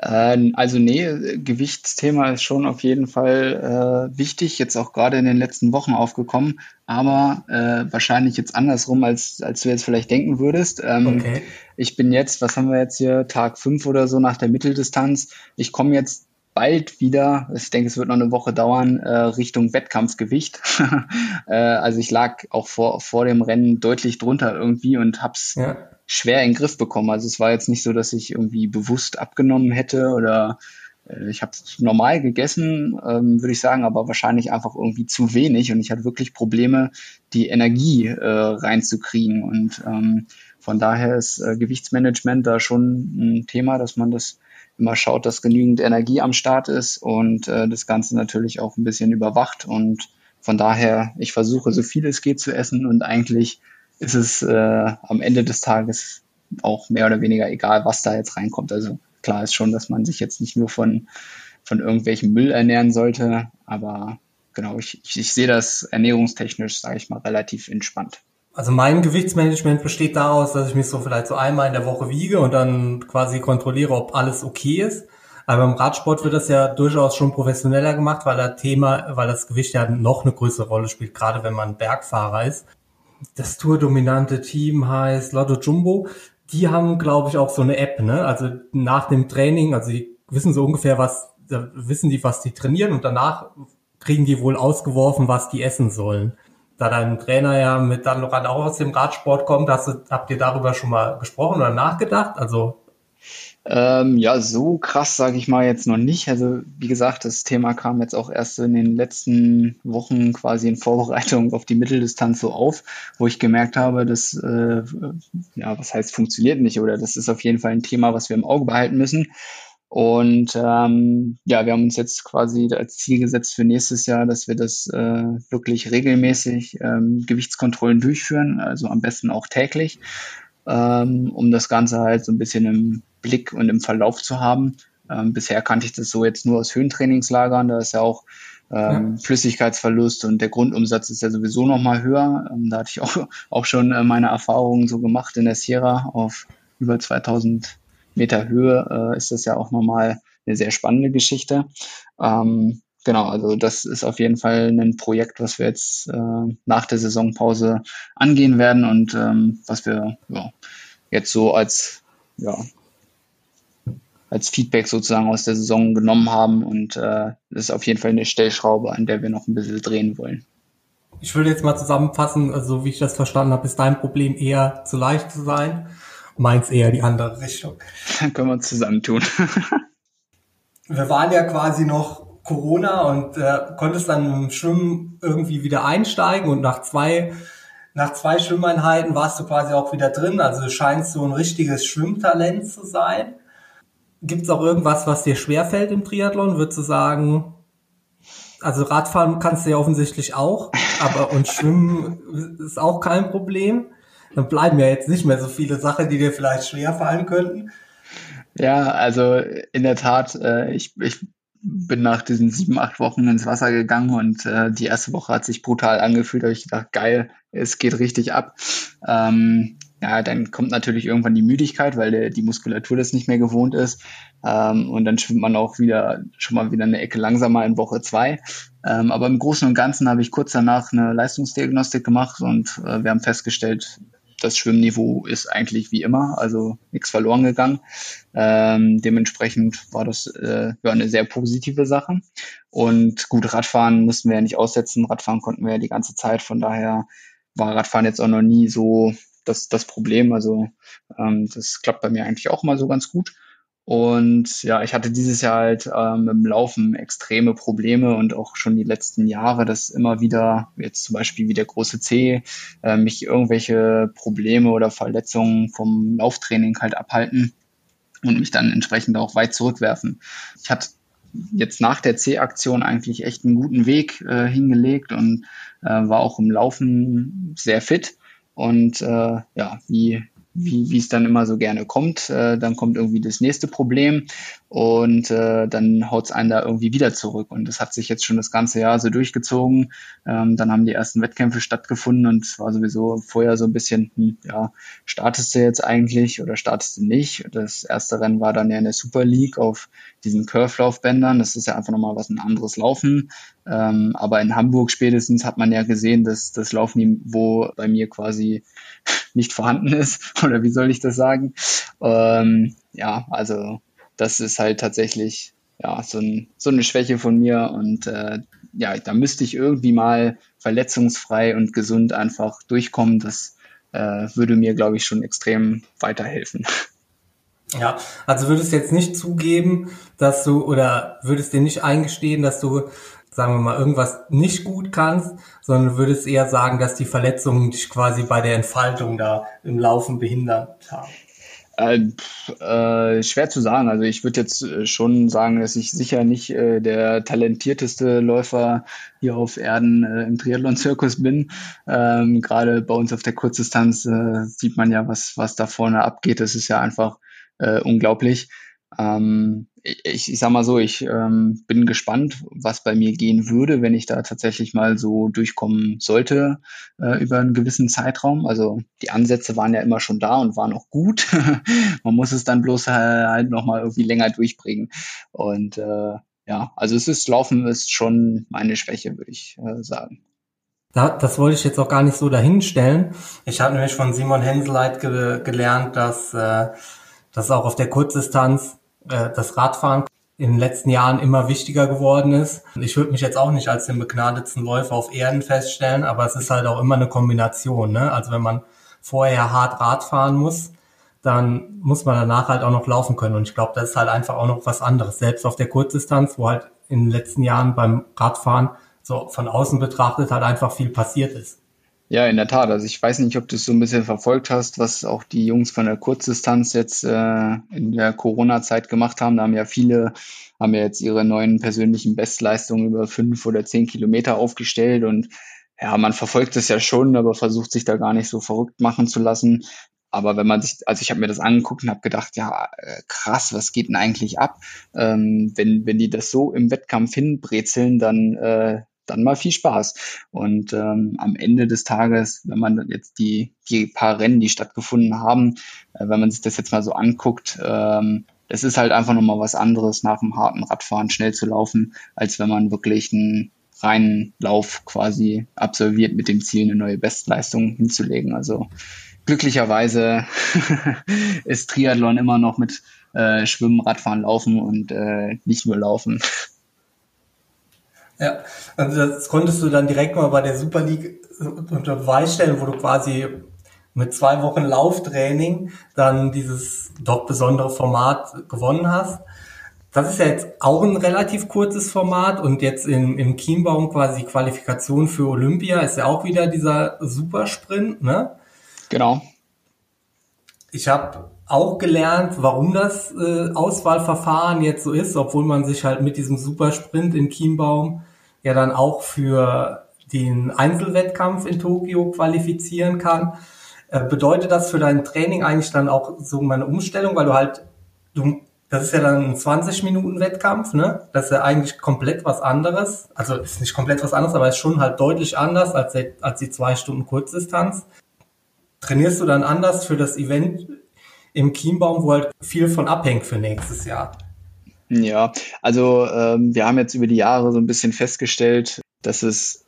Ähm, also nee, Gewichtsthema ist schon auf jeden Fall äh, wichtig, jetzt auch gerade in den letzten Wochen aufgekommen, aber äh, wahrscheinlich jetzt andersrum, als, als du jetzt vielleicht denken würdest. Ähm, okay. Ich bin jetzt, was haben wir jetzt hier, Tag fünf oder so nach der Mitteldistanz. Ich komme jetzt bald wieder, ich denke, es wird noch eine Woche dauern, äh, Richtung Wettkampfgewicht. äh, also ich lag auch vor, vor dem Rennen deutlich drunter irgendwie und hab's ja schwer in den Griff bekommen. Also es war jetzt nicht so, dass ich irgendwie bewusst abgenommen hätte oder äh, ich habe normal gegessen, ähm, würde ich sagen, aber wahrscheinlich einfach irgendwie zu wenig und ich hatte wirklich Probleme, die Energie äh, reinzukriegen. Und ähm, von daher ist äh, Gewichtsmanagement da schon ein Thema, dass man das immer schaut, dass genügend Energie am Start ist und äh, das Ganze natürlich auch ein bisschen überwacht. Und von daher, ich versuche so viel es geht zu essen und eigentlich ist es äh, am Ende des Tages auch mehr oder weniger egal, was da jetzt reinkommt. Also klar ist schon, dass man sich jetzt nicht nur von, von irgendwelchem Müll ernähren sollte, aber genau, ich, ich, ich sehe das ernährungstechnisch, sage ich mal, relativ entspannt. Also mein Gewichtsmanagement besteht daraus, dass ich mich so vielleicht so einmal in der Woche wiege und dann quasi kontrolliere, ob alles okay ist. Aber im Radsport wird das ja durchaus schon professioneller gemacht, weil das Thema, weil das Gewicht ja noch eine größere Rolle spielt, gerade wenn man Bergfahrer ist. Das tourdominante Team heißt Lotto Jumbo. Die haben, glaube ich, auch so eine App, ne? Also nach dem Training, also die wissen so ungefähr, was, wissen die, was die trainieren und danach kriegen die wohl ausgeworfen, was die essen sollen da dein Trainer ja mit dann noch auch aus dem Radsport kommt, hast du, habt ihr darüber schon mal gesprochen oder nachgedacht? Also ähm, ja, so krass sage ich mal jetzt noch nicht. Also wie gesagt, das Thema kam jetzt auch erst in den letzten Wochen quasi in Vorbereitung auf die Mitteldistanz so auf, wo ich gemerkt habe, dass äh, ja, was heißt funktioniert nicht oder das ist auf jeden Fall ein Thema, was wir im Auge behalten müssen. Und ähm, ja, wir haben uns jetzt quasi als Ziel gesetzt für nächstes Jahr, dass wir das äh, wirklich regelmäßig ähm, Gewichtskontrollen durchführen, also am besten auch täglich, ähm, um das Ganze halt so ein bisschen im Blick und im Verlauf zu haben. Ähm, bisher kannte ich das so jetzt nur aus Höhentrainingslagern, da ist ja auch ähm, ja. Flüssigkeitsverlust und der Grundumsatz ist ja sowieso nochmal höher. Ähm, da hatte ich auch, auch schon äh, meine Erfahrungen so gemacht in der Sierra auf über 2000 Meter Höhe äh, ist das ja auch nochmal eine sehr spannende Geschichte. Ähm, genau, also das ist auf jeden Fall ein Projekt, was wir jetzt äh, nach der Saisonpause angehen werden und ähm, was wir ja, jetzt so als ja, als Feedback sozusagen aus der Saison genommen haben und äh, das ist auf jeden Fall eine Stellschraube, an der wir noch ein bisschen drehen wollen. Ich würde jetzt mal zusammenfassen, also wie ich das verstanden habe, ist dein Problem eher zu leicht zu sein meins eher die andere Richtung. Dann können wir uns zusammentun. wir waren ja quasi noch Corona und äh, konntest dann im Schwimmen irgendwie wieder einsteigen und nach zwei nach zwei Schwimmeinheiten warst du quasi auch wieder drin. Also du scheinst so ein richtiges Schwimmtalent zu sein. Gibt es auch irgendwas, was dir schwerfällt im Triathlon? Würdest du sagen, also Radfahren kannst du ja offensichtlich auch, aber und Schwimmen ist auch kein Problem dann bleiben ja jetzt nicht mehr so viele Sachen, die dir vielleicht schwer fallen könnten. Ja, also in der Tat, äh, ich, ich bin nach diesen sieben, acht Wochen ins Wasser gegangen und äh, die erste Woche hat sich brutal angefühlt. Da habe ich gedacht, geil, es geht richtig ab. Ähm, ja, dann kommt natürlich irgendwann die Müdigkeit, weil der, die Muskulatur das nicht mehr gewohnt ist. Ähm, und dann schwimmt man auch wieder schon mal wieder eine Ecke langsamer in Woche zwei. Ähm, aber im Großen und Ganzen habe ich kurz danach eine Leistungsdiagnostik gemacht und äh, wir haben festgestellt, das Schwimmniveau ist eigentlich wie immer, also nichts verloren gegangen. Ähm, dementsprechend war das äh, ja, eine sehr positive Sache. Und gut, Radfahren mussten wir ja nicht aussetzen. Radfahren konnten wir ja die ganze Zeit. Von daher war Radfahren jetzt auch noch nie so das, das Problem. Also ähm, das klappt bei mir eigentlich auch mal so ganz gut. Und ja, ich hatte dieses Jahr halt ähm, im Laufen extreme Probleme und auch schon die letzten Jahre, dass immer wieder, jetzt zum Beispiel wie der große C, äh, mich irgendwelche Probleme oder Verletzungen vom Lauftraining halt abhalten und mich dann entsprechend auch weit zurückwerfen. Ich hatte jetzt nach der C-Aktion eigentlich echt einen guten Weg äh, hingelegt und äh, war auch im Laufen sehr fit. Und äh, ja, wie wie wie es dann immer so gerne kommt. Äh, dann kommt irgendwie das nächste Problem und äh, dann haut es einen da irgendwie wieder zurück. Und das hat sich jetzt schon das ganze Jahr so durchgezogen. Ähm, dann haben die ersten Wettkämpfe stattgefunden und es war sowieso vorher so ein bisschen, hm, ja, startest du jetzt eigentlich oder startest du nicht? Das erste Rennen war dann ja in der Super League auf diesen Curve-Laufbändern. Das ist ja einfach nochmal was ein anderes Laufen. Ähm, aber in Hamburg spätestens hat man ja gesehen, dass das Laufniveau bei mir quasi nicht vorhanden ist. Oder wie soll ich das sagen? Ähm, ja, also das ist halt tatsächlich ja so, ein, so eine Schwäche von mir und äh, ja, da müsste ich irgendwie mal verletzungsfrei und gesund einfach durchkommen. Das äh, würde mir, glaube ich, schon extrem weiterhelfen. Ja, also würdest du jetzt nicht zugeben, dass du oder würdest dir nicht eingestehen, dass du, sagen wir mal, irgendwas nicht gut kannst, sondern würdest eher sagen, dass die Verletzungen dich quasi bei der Entfaltung da im Laufen behindert haben. Äh, äh, schwer zu sagen. Also ich würde jetzt äh, schon sagen, dass ich sicher nicht äh, der talentierteste Läufer hier auf Erden äh, im Triathlon-Zirkus bin. Ähm, Gerade bei uns auf der Kurzdistanz äh, sieht man ja, was, was da vorne abgeht. Das ist ja einfach unglaublich. Ähm, ich, ich sag mal so, ich ähm, bin gespannt, was bei mir gehen würde, wenn ich da tatsächlich mal so durchkommen sollte äh, über einen gewissen Zeitraum. Also die Ansätze waren ja immer schon da und waren auch gut. Man muss es dann bloß halt nochmal irgendwie länger durchbringen. Und äh, ja, also es ist Laufen ist schon meine Schwäche, würde ich äh, sagen. Da, das wollte ich jetzt auch gar nicht so dahinstellen. Ich habe nämlich von Simon Henseleit ge gelernt, dass, äh, dass auch auf der Kurzdistanz äh, das Radfahren in den letzten Jahren immer wichtiger geworden ist. Ich würde mich jetzt auch nicht als den begnadetsten Läufer auf Erden feststellen, aber es ist halt auch immer eine Kombination. Ne? Also wenn man vorher hart Rad fahren muss, dann muss man danach halt auch noch laufen können. Und ich glaube, das ist halt einfach auch noch was anderes. Selbst auf der Kurzdistanz, wo halt in den letzten Jahren beim Radfahren so von außen betrachtet halt einfach viel passiert ist. Ja, in der Tat. Also ich weiß nicht, ob du es so ein bisschen verfolgt hast, was auch die Jungs von der Kurzdistanz jetzt äh, in der Corona-Zeit gemacht haben. Da haben ja viele, haben ja jetzt ihre neuen persönlichen Bestleistungen über fünf oder zehn Kilometer aufgestellt und ja, man verfolgt es ja schon, aber versucht sich da gar nicht so verrückt machen zu lassen. Aber wenn man sich, also ich habe mir das angeguckt und habe gedacht, ja, äh, krass, was geht denn eigentlich ab? Ähm, wenn, wenn die das so im Wettkampf hinbrezeln, dann äh, dann mal viel Spaß. Und ähm, am Ende des Tages, wenn man jetzt die, die paar Rennen, die stattgefunden haben, äh, wenn man sich das jetzt mal so anguckt, ähm, das ist halt einfach nochmal was anderes, nach einem harten Radfahren schnell zu laufen, als wenn man wirklich einen reinen Lauf quasi absolviert mit dem Ziel, eine neue Bestleistung hinzulegen. Also glücklicherweise ist Triathlon immer noch mit äh, Schwimmen, Radfahren, Laufen und äh, nicht nur Laufen. Ja, also das konntest du dann direkt mal bei der Super League unter Beweis stellen, wo du quasi mit zwei Wochen Lauftraining dann dieses doch besondere Format gewonnen hast. Das ist ja jetzt auch ein relativ kurzes Format und jetzt im, im Chiembaum quasi Qualifikation für Olympia ist ja auch wieder dieser Supersprint, ne? Genau. Ich habe auch gelernt, warum das äh, Auswahlverfahren jetzt so ist, obwohl man sich halt mit diesem Supersprint in Chiembaum ja dann auch für den Einzelwettkampf in Tokio qualifizieren kann. Äh, bedeutet das für dein Training eigentlich dann auch so eine Umstellung, weil du halt, du, das ist ja dann ein 20 Minuten Wettkampf, ne? Das ist ja eigentlich komplett was anderes. Also ist nicht komplett was anderes, aber ist schon halt deutlich anders als, die, als die zwei Stunden Kurzdistanz. Trainierst du dann anders für das Event im Chiembaum, wo halt viel von abhängt für nächstes Jahr? Ja, also ähm, wir haben jetzt über die Jahre so ein bisschen festgestellt, dass es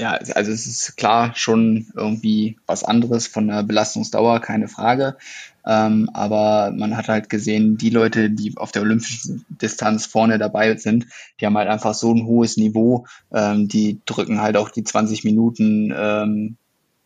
ja, also es ist klar schon irgendwie was anderes von der Belastungsdauer, keine Frage. Ähm, aber man hat halt gesehen, die Leute, die auf der olympischen Distanz vorne dabei sind, die haben halt einfach so ein hohes Niveau, ähm, die drücken halt auch die 20 Minuten ähm,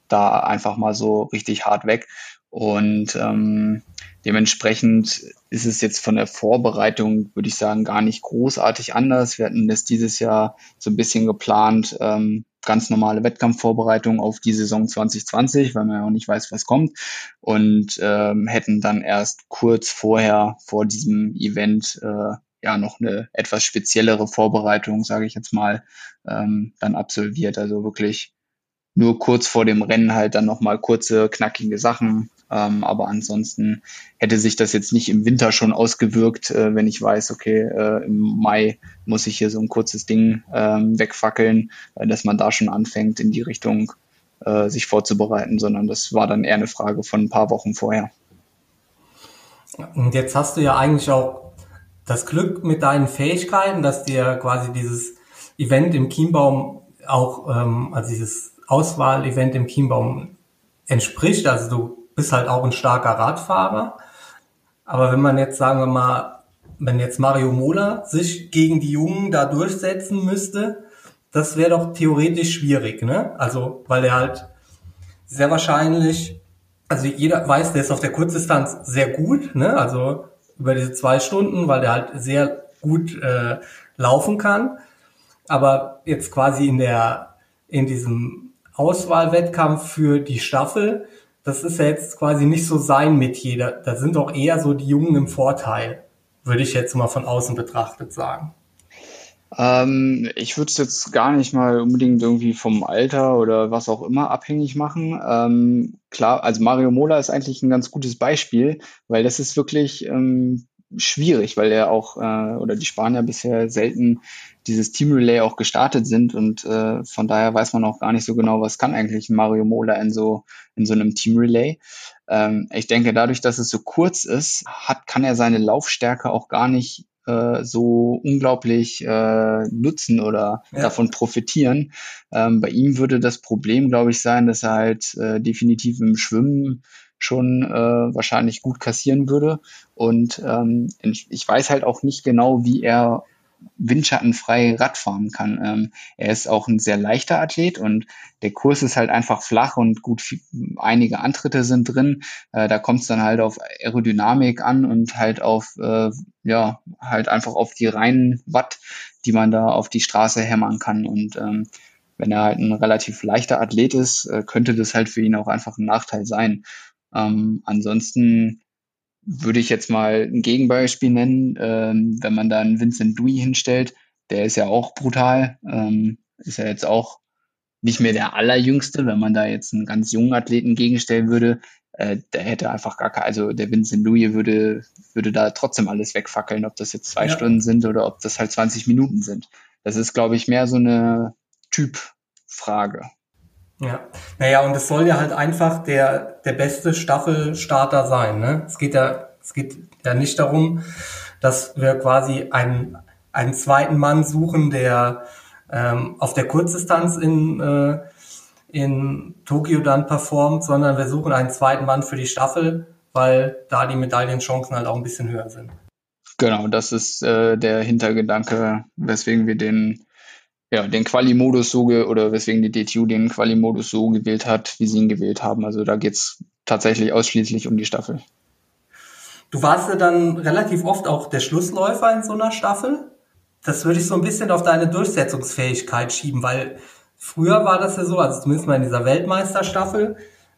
da einfach mal so richtig hart weg. Und ähm, dementsprechend ist es jetzt von der Vorbereitung, würde ich sagen, gar nicht großartig anders. Wir hatten das dieses Jahr so ein bisschen geplant, ähm, ganz normale Wettkampfvorbereitung auf die Saison 2020, weil man ja auch nicht weiß, was kommt. Und ähm, hätten dann erst kurz vorher, vor diesem Event, äh, ja noch eine etwas speziellere Vorbereitung, sage ich jetzt mal, ähm, dann absolviert. Also wirklich nur kurz vor dem Rennen halt dann nochmal kurze, knackige Sachen. Ähm, aber ansonsten hätte sich das jetzt nicht im Winter schon ausgewirkt, äh, wenn ich weiß, okay, äh, im Mai muss ich hier so ein kurzes Ding ähm, wegfackeln, äh, dass man da schon anfängt, in die Richtung äh, sich vorzubereiten, sondern das war dann eher eine Frage von ein paar Wochen vorher. Und jetzt hast du ja eigentlich auch das Glück mit deinen Fähigkeiten, dass dir quasi dieses Event im Chiembaum auch, ähm, also dieses Auswahl-Event im Chiembaum entspricht. Also du bist halt auch ein starker Radfahrer. Aber wenn man jetzt, sagen wir mal, wenn jetzt Mario Mola sich gegen die Jungen da durchsetzen müsste, das wäre doch theoretisch schwierig, ne? Also, weil er halt sehr wahrscheinlich, also jeder weiß, der ist auf der Kurzdistanz sehr gut, ne? Also über diese zwei Stunden, weil der halt sehr gut äh, laufen kann. Aber jetzt quasi in der, in diesem Auswahlwettkampf für die Staffel das ist ja jetzt quasi nicht so sein Metier. Da, da sind doch eher so die Jungen im Vorteil, würde ich jetzt mal von außen betrachtet sagen. Ähm, ich würde es jetzt gar nicht mal unbedingt irgendwie vom Alter oder was auch immer abhängig machen. Ähm, klar, also Mario Mola ist eigentlich ein ganz gutes Beispiel, weil das ist wirklich ähm, schwierig, weil er auch äh, oder die Spanier bisher selten dieses Team Relay auch gestartet sind und äh, von daher weiß man auch gar nicht so genau, was kann eigentlich Mario Mola in so in so einem Team Relay. Ähm, ich denke, dadurch, dass es so kurz ist, hat kann er seine Laufstärke auch gar nicht äh, so unglaublich äh, nutzen oder ja. davon profitieren. Ähm, bei ihm würde das Problem, glaube ich, sein, dass er halt äh, definitiv im Schwimmen schon äh, wahrscheinlich gut kassieren würde. Und ähm, ich weiß halt auch nicht genau, wie er windschattenfrei Rad fahren kann. Ähm, er ist auch ein sehr leichter Athlet und der Kurs ist halt einfach flach und gut, einige Antritte sind drin. Äh, da kommt es dann halt auf Aerodynamik an und halt auf, äh, ja, halt einfach auf die reinen Watt, die man da auf die Straße hämmern kann. Und ähm, wenn er halt ein relativ leichter Athlet ist, äh, könnte das halt für ihn auch einfach ein Nachteil sein. Ähm, ansonsten würde ich jetzt mal ein Gegenbeispiel nennen, ähm, wenn man dann Vincent Louis hinstellt, der ist ja auch brutal, ähm, ist ja jetzt auch nicht mehr der allerjüngste, wenn man da jetzt einen ganz jungen Athleten gegenstellen würde, äh, der hätte einfach gar keine, also der Vincent Louis würde, würde da trotzdem alles wegfackeln, ob das jetzt zwei ja. Stunden sind oder ob das halt 20 Minuten sind. Das ist, glaube ich, mehr so eine Typfrage. Ja, naja, und es soll ja halt einfach der, der beste Staffelstarter sein. Ne? Es geht ja, es geht ja nicht darum, dass wir quasi einen, einen zweiten Mann suchen, der ähm, auf der Kurzdistanz in, äh, in Tokio dann performt, sondern wir suchen einen zweiten Mann für die Staffel, weil da die Medaillenchancen halt auch ein bisschen höher sind. Genau, das ist äh, der Hintergedanke, weswegen wir den ja, den Quali-Modus so oder weswegen die DTU den Quali-Modus so gewählt hat, wie sie ihn gewählt haben. Also da geht's tatsächlich ausschließlich um die Staffel. Du warst ja dann relativ oft auch der Schlussläufer in so einer Staffel. Das würde ich so ein bisschen auf deine Durchsetzungsfähigkeit schieben, weil früher war das ja so, also zumindest mal in dieser Weltmeisterstaffel,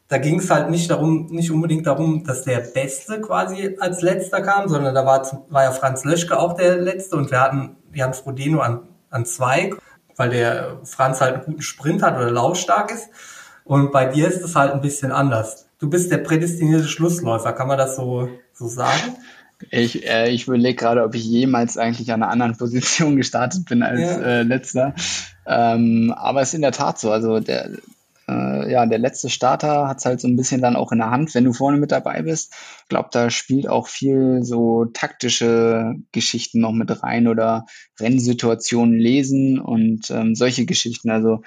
da ging es halt nicht darum, nicht unbedingt darum, dass der Beste quasi als Letzter kam, sondern da war, war ja Franz Löschke auch der Letzte und wir hatten Jan Frodeno an, an zwei weil der Franz halt einen guten Sprint hat oder laufstark ist. Und bei dir ist es halt ein bisschen anders. Du bist der prädestinierte Schlussläufer, kann man das so, so sagen? Ich, äh, ich überlege gerade, ob ich jemals eigentlich an einer anderen Position gestartet bin als ja. äh, letzter. Ähm, aber es ist in der Tat so. Also der, äh, ja, der letzte Starter hat es halt so ein bisschen dann auch in der Hand, wenn du vorne mit dabei bist. Ich glaube, da spielt auch viel so taktische Geschichten noch mit rein oder Rennsituationen lesen und ähm, solche Geschichten. Also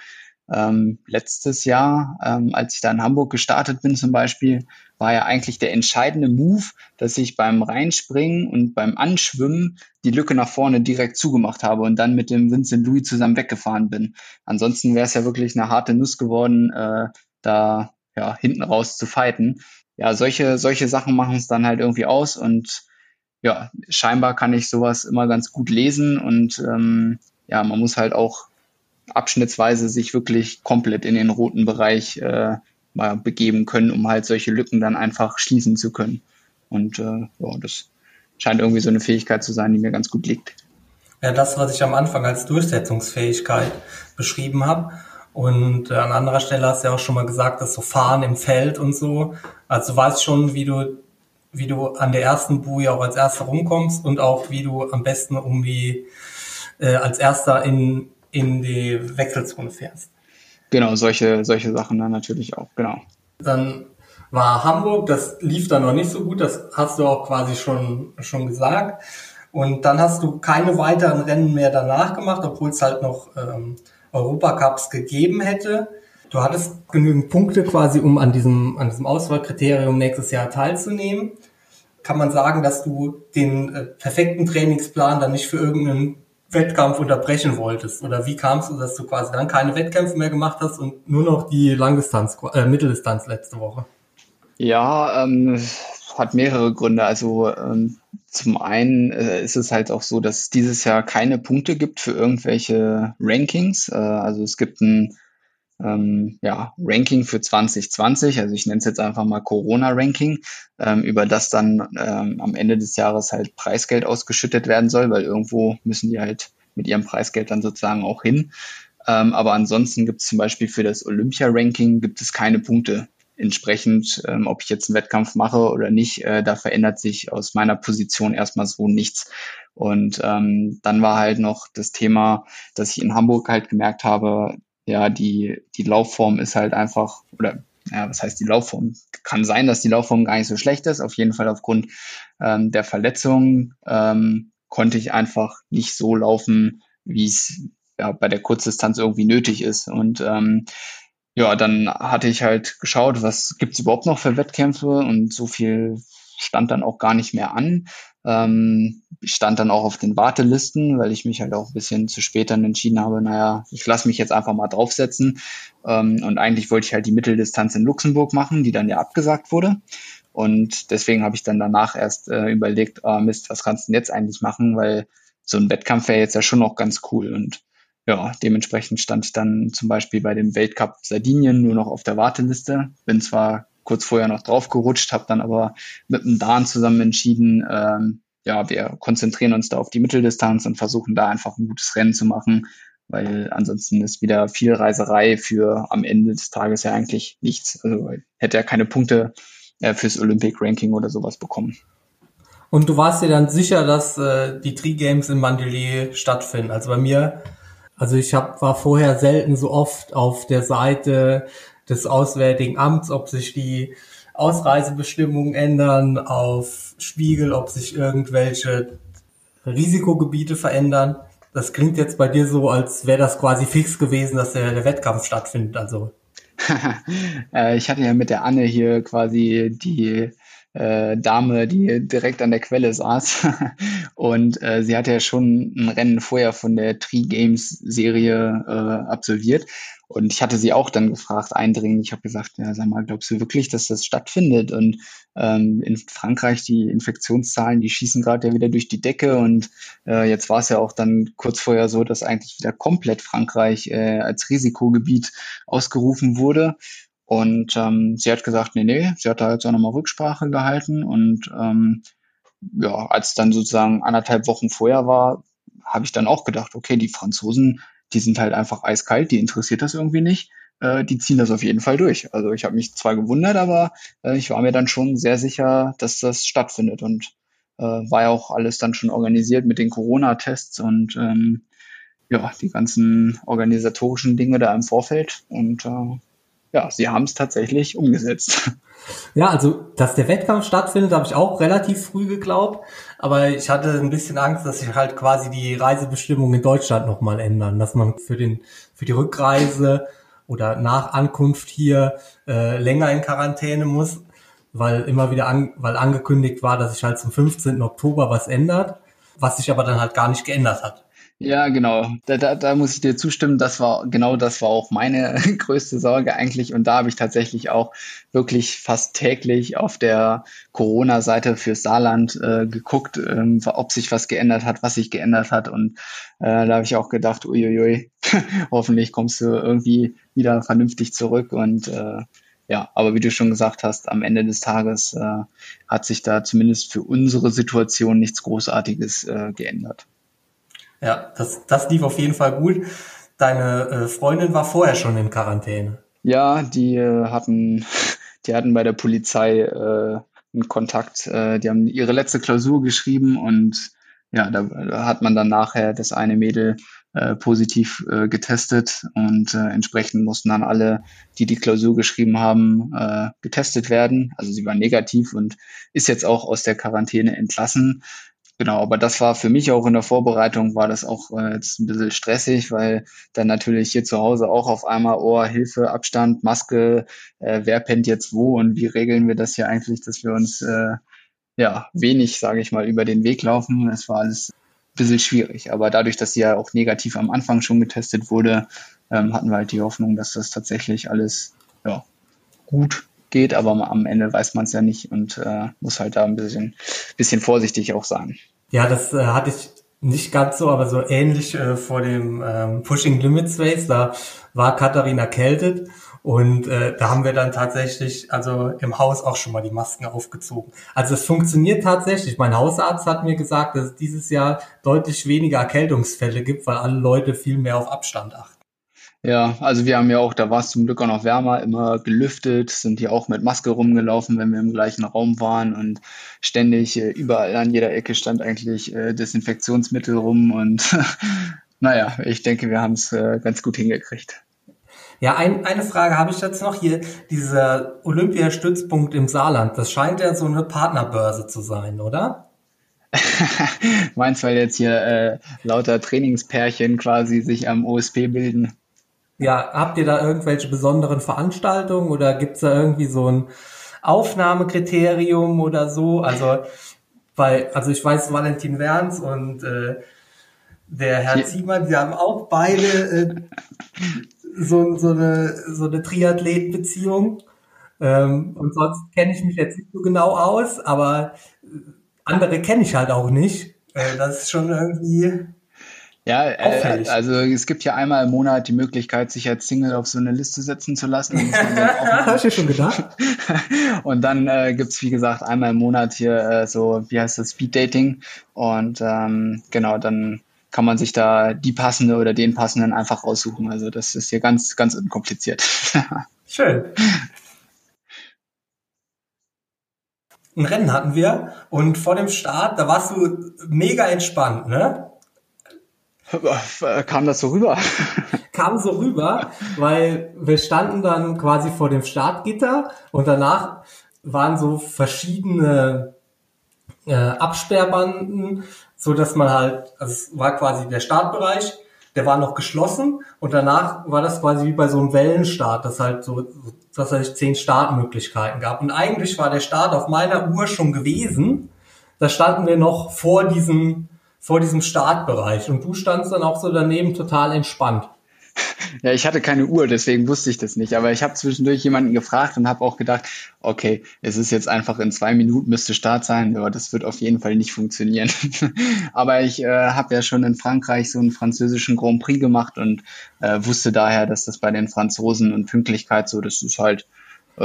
ähm, letztes Jahr, ähm, als ich da in Hamburg gestartet bin zum Beispiel, war ja eigentlich der entscheidende Move, dass ich beim Reinspringen und beim Anschwimmen die Lücke nach vorne direkt zugemacht habe und dann mit dem Vincent Louis zusammen weggefahren bin. Ansonsten wäre es ja wirklich eine harte Nuss geworden, äh, da ja hinten raus zu fighten. Ja, solche, solche Sachen machen es dann halt irgendwie aus und ja, scheinbar kann ich sowas immer ganz gut lesen und ähm, ja, man muss halt auch abschnittsweise sich wirklich komplett in den roten Bereich äh, mal begeben können, um halt solche Lücken dann einfach schließen zu können. Und äh, ja, das scheint irgendwie so eine Fähigkeit zu sein, die mir ganz gut liegt. Ja, das, was ich am Anfang als Durchsetzungsfähigkeit beschrieben habe. Und äh, an anderer Stelle hast du ja auch schon mal gesagt, dass so Fahren im Feld und so. Also du weißt schon, wie du, wie du an der ersten Boje auch als Erster rumkommst und auch wie du am besten irgendwie äh, als Erster in, in die Wechselzone fährst. Genau, solche, solche Sachen dann natürlich auch, genau. Dann war Hamburg, das lief dann noch nicht so gut, das hast du auch quasi schon, schon gesagt. Und dann hast du keine weiteren Rennen mehr danach gemacht, obwohl es halt noch ähm, Europacups gegeben hätte. Du hattest genügend Punkte quasi, um an diesem, an diesem Auswahlkriterium nächstes Jahr teilzunehmen. Kann man sagen, dass du den äh, perfekten Trainingsplan dann nicht für irgendeinen Wettkampf unterbrechen wolltest? Oder wie kamst du, dass du quasi dann keine Wettkämpfe mehr gemacht hast und nur noch die Langdistanz, äh, Mitteldistanz letzte Woche? Ja, ähm, hat mehrere Gründe. Also ähm, zum einen äh, ist es halt auch so, dass es dieses Jahr keine Punkte gibt für irgendwelche Rankings. Äh, also es gibt ein ähm, ja, Ranking für 2020, also ich nenne es jetzt einfach mal Corona-Ranking, ähm, über das dann ähm, am Ende des Jahres halt Preisgeld ausgeschüttet werden soll, weil irgendwo müssen die halt mit ihrem Preisgeld dann sozusagen auch hin. Ähm, aber ansonsten gibt es zum Beispiel für das Olympia-Ranking gibt es keine Punkte. Entsprechend, ähm, ob ich jetzt einen Wettkampf mache oder nicht, äh, da verändert sich aus meiner Position erstmal so nichts. Und ähm, dann war halt noch das Thema, dass ich in Hamburg halt gemerkt habe, ja, die, die Laufform ist halt einfach, oder ja, was heißt die Laufform? Kann sein, dass die Laufform gar nicht so schlecht ist. Auf jeden Fall aufgrund ähm, der Verletzung ähm, konnte ich einfach nicht so laufen, wie es ja, bei der Kurzdistanz irgendwie nötig ist. Und ähm, ja, dann hatte ich halt geschaut, was gibt's überhaupt noch für Wettkämpfe und so viel stand dann auch gar nicht mehr an. Ähm, ich stand dann auch auf den Wartelisten, weil ich mich halt auch ein bisschen zu spät dann entschieden habe, naja, ich lasse mich jetzt einfach mal draufsetzen. Ähm, und eigentlich wollte ich halt die Mitteldistanz in Luxemburg machen, die dann ja abgesagt wurde. Und deswegen habe ich dann danach erst äh, überlegt, oh Mist, was kannst du denn jetzt eigentlich machen? Weil so ein Wettkampf wäre jetzt ja schon noch ganz cool. Und ja, dementsprechend stand ich dann zum Beispiel bei dem Weltcup Sardinien nur noch auf der Warteliste. Bin zwar kurz vorher noch draufgerutscht, habe dann aber mit dem Dan zusammen entschieden, ähm, ja, wir konzentrieren uns da auf die Mitteldistanz und versuchen da einfach ein gutes Rennen zu machen, weil ansonsten ist wieder viel Reiserei für am Ende des Tages ja eigentlich nichts. Also hätte er keine Punkte äh, fürs Olympic Ranking oder sowas bekommen. Und du warst dir dann sicher, dass äh, die Tri Games in Mandelier stattfinden. Also bei mir, also ich hab, war vorher selten so oft auf der Seite des Auswärtigen Amts, ob sich die Ausreisebestimmungen ändern, auf Spiegel, ob sich irgendwelche Risikogebiete verändern. Das klingt jetzt bei dir so, als wäre das quasi fix gewesen, dass der, der Wettkampf stattfindet. Also äh, ich hatte ja mit der Anne hier quasi die äh, Dame, die direkt an der Quelle saß. und äh, sie hatte ja schon ein Rennen vorher von der Tree Games Serie äh, absolviert. Und ich hatte sie auch dann gefragt, eindringlich, ich habe gesagt, ja, sag mal, glaubst du wirklich, dass das stattfindet? Und ähm, in Frankreich, die Infektionszahlen, die schießen gerade ja wieder durch die Decke. Und äh, jetzt war es ja auch dann kurz vorher so, dass eigentlich wieder komplett Frankreich äh, als Risikogebiet ausgerufen wurde. Und ähm, sie hat gesagt, nee, nee, sie hat da jetzt auch nochmal Rücksprache gehalten. Und ähm, ja, als dann sozusagen anderthalb Wochen vorher war, habe ich dann auch gedacht, okay, die Franzosen, die sind halt einfach eiskalt, die interessiert das irgendwie nicht. Äh, die ziehen das auf jeden Fall durch. Also ich habe mich zwar gewundert, aber äh, ich war mir dann schon sehr sicher, dass das stattfindet. Und äh, war ja auch alles dann schon organisiert mit den Corona-Tests und ähm, ja, die ganzen organisatorischen Dinge da im Vorfeld. Und äh, ja, sie haben es tatsächlich umgesetzt. Ja, also, dass der Wettkampf stattfindet, habe ich auch relativ früh geglaubt. Aber ich hatte ein bisschen Angst, dass sich halt quasi die Reisebestimmungen in Deutschland nochmal ändern, dass man für den, für die Rückreise oder nach Ankunft hier äh, länger in Quarantäne muss, weil immer wieder an, weil angekündigt war, dass sich halt zum 15. Oktober was ändert, was sich aber dann halt gar nicht geändert hat. Ja, genau. Da, da, da muss ich dir zustimmen. Das war genau das war auch meine größte Sorge eigentlich. Und da habe ich tatsächlich auch wirklich fast täglich auf der Corona-Seite für Saarland äh, geguckt, ähm, ob sich was geändert hat, was sich geändert hat. Und äh, da habe ich auch gedacht, uiuiui, hoffentlich kommst du irgendwie wieder vernünftig zurück. Und äh, ja, aber wie du schon gesagt hast, am Ende des Tages äh, hat sich da zumindest für unsere Situation nichts Großartiges äh, geändert. Ja, das, das lief auf jeden Fall gut. Deine äh, Freundin war vorher schon in Quarantäne. Ja, die äh, hatten, die hatten bei der Polizei äh, einen Kontakt. Äh, die haben ihre letzte Klausur geschrieben und ja, da, hat man dann nachher das eine Mädel äh, positiv äh, getestet und äh, entsprechend mussten dann alle, die die Klausur geschrieben haben, äh, getestet werden. Also sie war negativ und ist jetzt auch aus der Quarantäne entlassen. Genau, aber das war für mich auch in der Vorbereitung, war das auch äh, jetzt ein bisschen stressig, weil dann natürlich hier zu Hause auch auf einmal, oh, Hilfe, Abstand, Maske, äh, wer pennt jetzt wo und wie regeln wir das hier eigentlich, dass wir uns äh, ja wenig, sage ich mal, über den Weg laufen. Das war alles ein bisschen schwierig. Aber dadurch, dass sie ja auch negativ am Anfang schon getestet wurde, ähm, hatten wir halt die Hoffnung, dass das tatsächlich alles ja, gut geht, aber am Ende weiß man es ja nicht und äh, muss halt da ein bisschen, bisschen vorsichtig auch sein. Ja, das äh, hatte ich nicht ganz so, aber so ähnlich äh, vor dem ähm, Pushing Limits Race. Da war Katharina erkältet und äh, da haben wir dann tatsächlich, also im Haus auch schon mal die Masken aufgezogen. Also es funktioniert tatsächlich. Mein Hausarzt hat mir gesagt, dass es dieses Jahr deutlich weniger Erkältungsfälle gibt, weil alle Leute viel mehr auf Abstand achten. Ja, also wir haben ja auch, da war es zum Glück auch noch wärmer, immer gelüftet, sind hier auch mit Maske rumgelaufen, wenn wir im gleichen Raum waren und ständig äh, überall an jeder Ecke stand eigentlich äh, Desinfektionsmittel rum und naja, ich denke, wir haben es äh, ganz gut hingekriegt. Ja, ein, eine Frage habe ich jetzt noch hier. Dieser Olympiastützpunkt im Saarland, das scheint ja so eine Partnerbörse zu sein, oder? Meinst, weil jetzt hier äh, lauter Trainingspärchen quasi sich am OSP bilden? Ja, habt ihr da irgendwelche besonderen Veranstaltungen oder gibt's da irgendwie so ein Aufnahmekriterium oder so? Also, weil, also ich weiß, Valentin Werns und äh, der Herr Ziemann, die haben auch beide äh, so, so eine, so eine Triathletenbeziehung. Ähm, und sonst kenne ich mich jetzt nicht so genau aus, aber andere kenne ich halt auch nicht. Äh, das ist schon irgendwie ja, äh, also es gibt ja einmal im Monat die Möglichkeit, sich als Single auf so eine Liste setzen zu lassen. Ich ja schon gedacht. und dann äh, gibt wie gesagt, einmal im Monat hier äh, so, wie heißt das, Speed Dating. Und ähm, genau, dann kann man sich da die passende oder den passenden einfach raussuchen. Also das ist hier ganz, ganz unkompliziert. Schön. Ein Rennen hatten wir und vor dem Start, da warst du mega entspannt, ne? Kam das so rüber? Kam so rüber, weil wir standen dann quasi vor dem Startgitter und danach waren so verschiedene äh, Absperrbanden, so dass man halt, also es war quasi der Startbereich, der war noch geschlossen und danach war das quasi wie bei so einem Wellenstart, das halt so, dass es zehn Startmöglichkeiten gab. Und eigentlich war der Start auf meiner Uhr schon gewesen. Da standen wir noch vor diesem vor diesem Startbereich und du standst dann auch so daneben total entspannt. Ja, ich hatte keine Uhr, deswegen wusste ich das nicht. Aber ich habe zwischendurch jemanden gefragt und habe auch gedacht, okay, es ist jetzt einfach in zwei Minuten müsste Start sein, aber das wird auf jeden Fall nicht funktionieren. aber ich äh, habe ja schon in Frankreich so einen französischen Grand Prix gemacht und äh, wusste daher, dass das bei den Franzosen und Pünktlichkeit so, das ist halt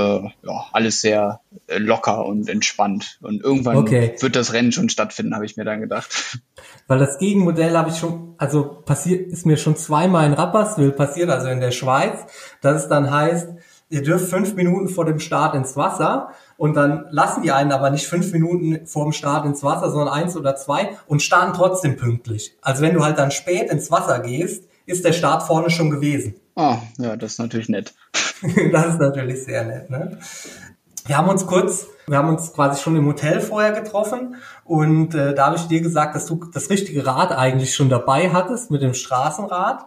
ja, alles sehr äh, locker und entspannt. Und irgendwann okay. wird das Rennen schon stattfinden, habe ich mir dann gedacht. Weil das Gegenmodell habe ich schon, also passiert, ist mir schon zweimal in Rapperswil passiert, also in der Schweiz, dass es dann heißt, ihr dürft fünf Minuten vor dem Start ins Wasser und dann lassen die einen aber nicht fünf Minuten vor dem Start ins Wasser, sondern eins oder zwei und starten trotzdem pünktlich. Also wenn du halt dann spät ins Wasser gehst, ist der Start vorne schon gewesen. Ah, ja, das ist natürlich nett. das ist natürlich sehr nett. Ne? Wir haben uns kurz, wir haben uns quasi schon im Hotel vorher getroffen und äh, da habe ich dir gesagt, dass du das richtige Rad eigentlich schon dabei hattest mit dem Straßenrad,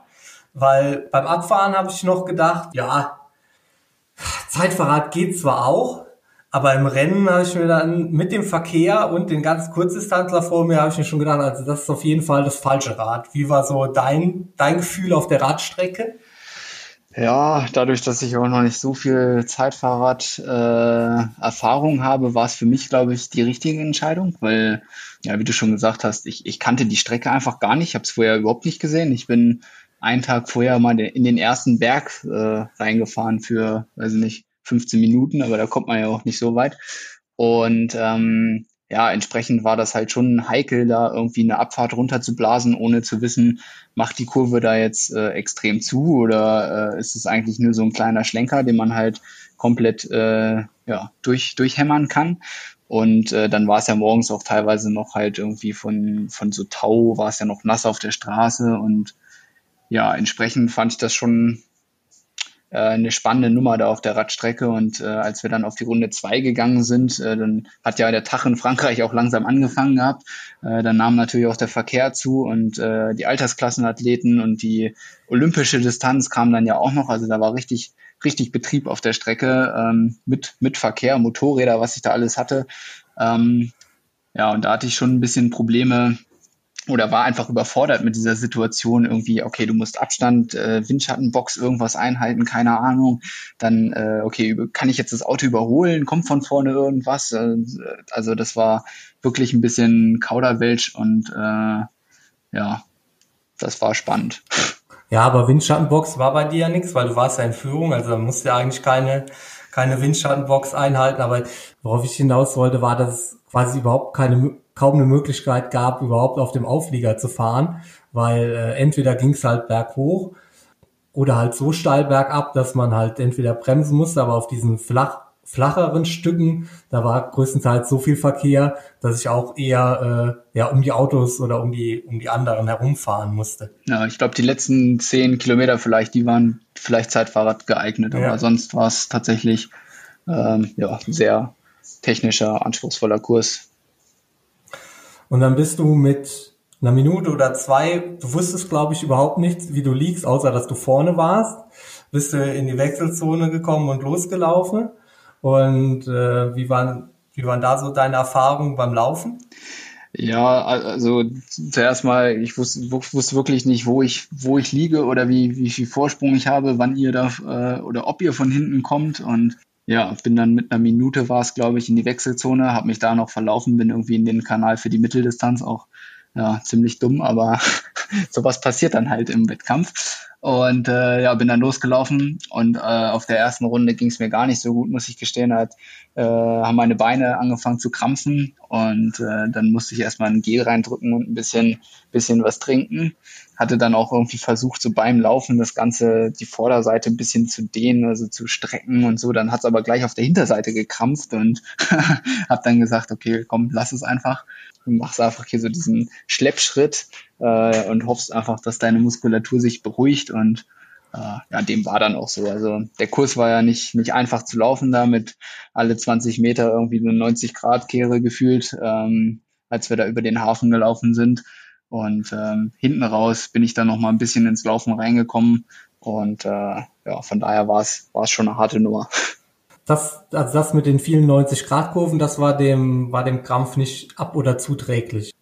weil beim Abfahren habe ich noch gedacht, ja, Zeitverrat geht zwar auch, aber im Rennen habe ich mir dann mit dem Verkehr und den ganzen Kurzdistanzler vor mir, habe ich mir schon gedacht, also das ist auf jeden Fall das falsche Rad. Wie war so dein, dein Gefühl auf der Radstrecke? Ja, dadurch, dass ich auch noch nicht so viel Zeitfahrrad-Erfahrung äh, habe, war es für mich, glaube ich, die richtige Entscheidung, weil, ja, wie du schon gesagt hast, ich, ich kannte die Strecke einfach gar nicht, ich habe es vorher überhaupt nicht gesehen. Ich bin einen Tag vorher mal in den ersten Berg äh, reingefahren für, weiß ich nicht, 15 Minuten, aber da kommt man ja auch nicht so weit. Und ähm, ja, entsprechend war das halt schon heikel, da irgendwie eine Abfahrt runterzublasen, ohne zu wissen, macht die Kurve da jetzt äh, extrem zu oder äh, ist es eigentlich nur so ein kleiner Schlenker, den man halt komplett äh, ja, durch, durchhämmern kann. Und äh, dann war es ja morgens auch teilweise noch halt irgendwie von, von so Tau, war es ja noch nass auf der Straße und ja, entsprechend fand ich das schon äh, eine spannende Nummer da auf der Radstrecke. Und äh, als wir dann auf die Runde zwei gegangen sind, äh, dann hat ja der Tag in Frankreich auch langsam angefangen gehabt. Äh, dann nahm natürlich auch der Verkehr zu und äh, die Altersklassenathleten und die olympische Distanz kam dann ja auch noch. Also da war richtig richtig Betrieb auf der Strecke ähm, mit mit Verkehr, Motorräder, was ich da alles hatte. Ähm, ja, und da hatte ich schon ein bisschen Probleme, oder war einfach überfordert mit dieser Situation irgendwie, okay, du musst Abstand, äh, Windschattenbox, irgendwas einhalten, keine Ahnung. Dann, äh, okay, kann ich jetzt das Auto überholen? Kommt von vorne irgendwas? Äh, also das war wirklich ein bisschen Kauderwelsch und äh, ja, das war spannend. Ja, aber Windschattenbox war bei dir ja nichts, weil du warst ja in Führung, also da musst du ja eigentlich keine, keine Windschattenbox einhalten. Aber worauf ich hinaus wollte, war, dass es quasi überhaupt keine, kaum eine Möglichkeit gab, überhaupt auf dem Auflieger zu fahren, weil äh, entweder ging es halt berghoch oder halt so steil bergab, dass man halt entweder bremsen musste, aber auf diesen flach flacheren Stücken, da war größtenteils so viel Verkehr, dass ich auch eher äh, ja um die Autos oder um die um die anderen herumfahren musste. Ja, ich glaube die letzten zehn Kilometer vielleicht, die waren vielleicht Zeitfahrrad geeignet, aber ja. sonst war es tatsächlich ähm, ja sehr technischer, anspruchsvoller Kurs. Und dann bist du mit einer Minute oder zwei, du wusstest glaube ich überhaupt nichts, wie du liegst, außer dass du vorne warst, bist du in die Wechselzone gekommen und losgelaufen. Und äh, wie, waren, wie waren da so deine Erfahrungen beim Laufen? Ja, also zuerst mal, ich wusste, wusste wirklich nicht, wo ich, wo ich liege oder wie, wie viel Vorsprung ich habe, wann ihr da äh, oder ob ihr von hinten kommt. Und ja, bin dann mit einer Minute war es, glaube ich, in die Wechselzone, habe mich da noch verlaufen, bin irgendwie in den Kanal für die Mitteldistanz auch ja, ziemlich dumm, aber sowas passiert dann halt im Wettkampf. Und äh, ja, bin dann losgelaufen und äh, auf der ersten Runde ging es mir gar nicht so gut, muss ich gestehen. Hat, äh, haben meine Beine angefangen zu krampfen und äh, dann musste ich erstmal ein Gel reindrücken und ein bisschen, bisschen was trinken. Hatte dann auch irgendwie versucht, so beim Laufen das Ganze, die Vorderseite ein bisschen zu dehnen, also zu strecken und so. Dann hat es aber gleich auf der Hinterseite gekrampft und habe dann gesagt, okay, komm, lass es einfach. Du machst einfach hier so diesen Schleppschritt äh, und hoffst einfach, dass deine Muskulatur sich beruhigt und äh, ja, dem war dann auch so. Also der Kurs war ja nicht, nicht einfach zu laufen da mit alle 20 Meter irgendwie eine 90 Grad Kehre gefühlt, ähm, als wir da über den Hafen gelaufen sind. Und ähm, hinten raus bin ich dann noch mal ein bisschen ins Laufen reingekommen. Und äh, ja, von daher war es schon eine harte Nummer. Das, also das mit den vielen 90 Grad Kurven, das war dem war dem Krampf nicht ab oder zuträglich.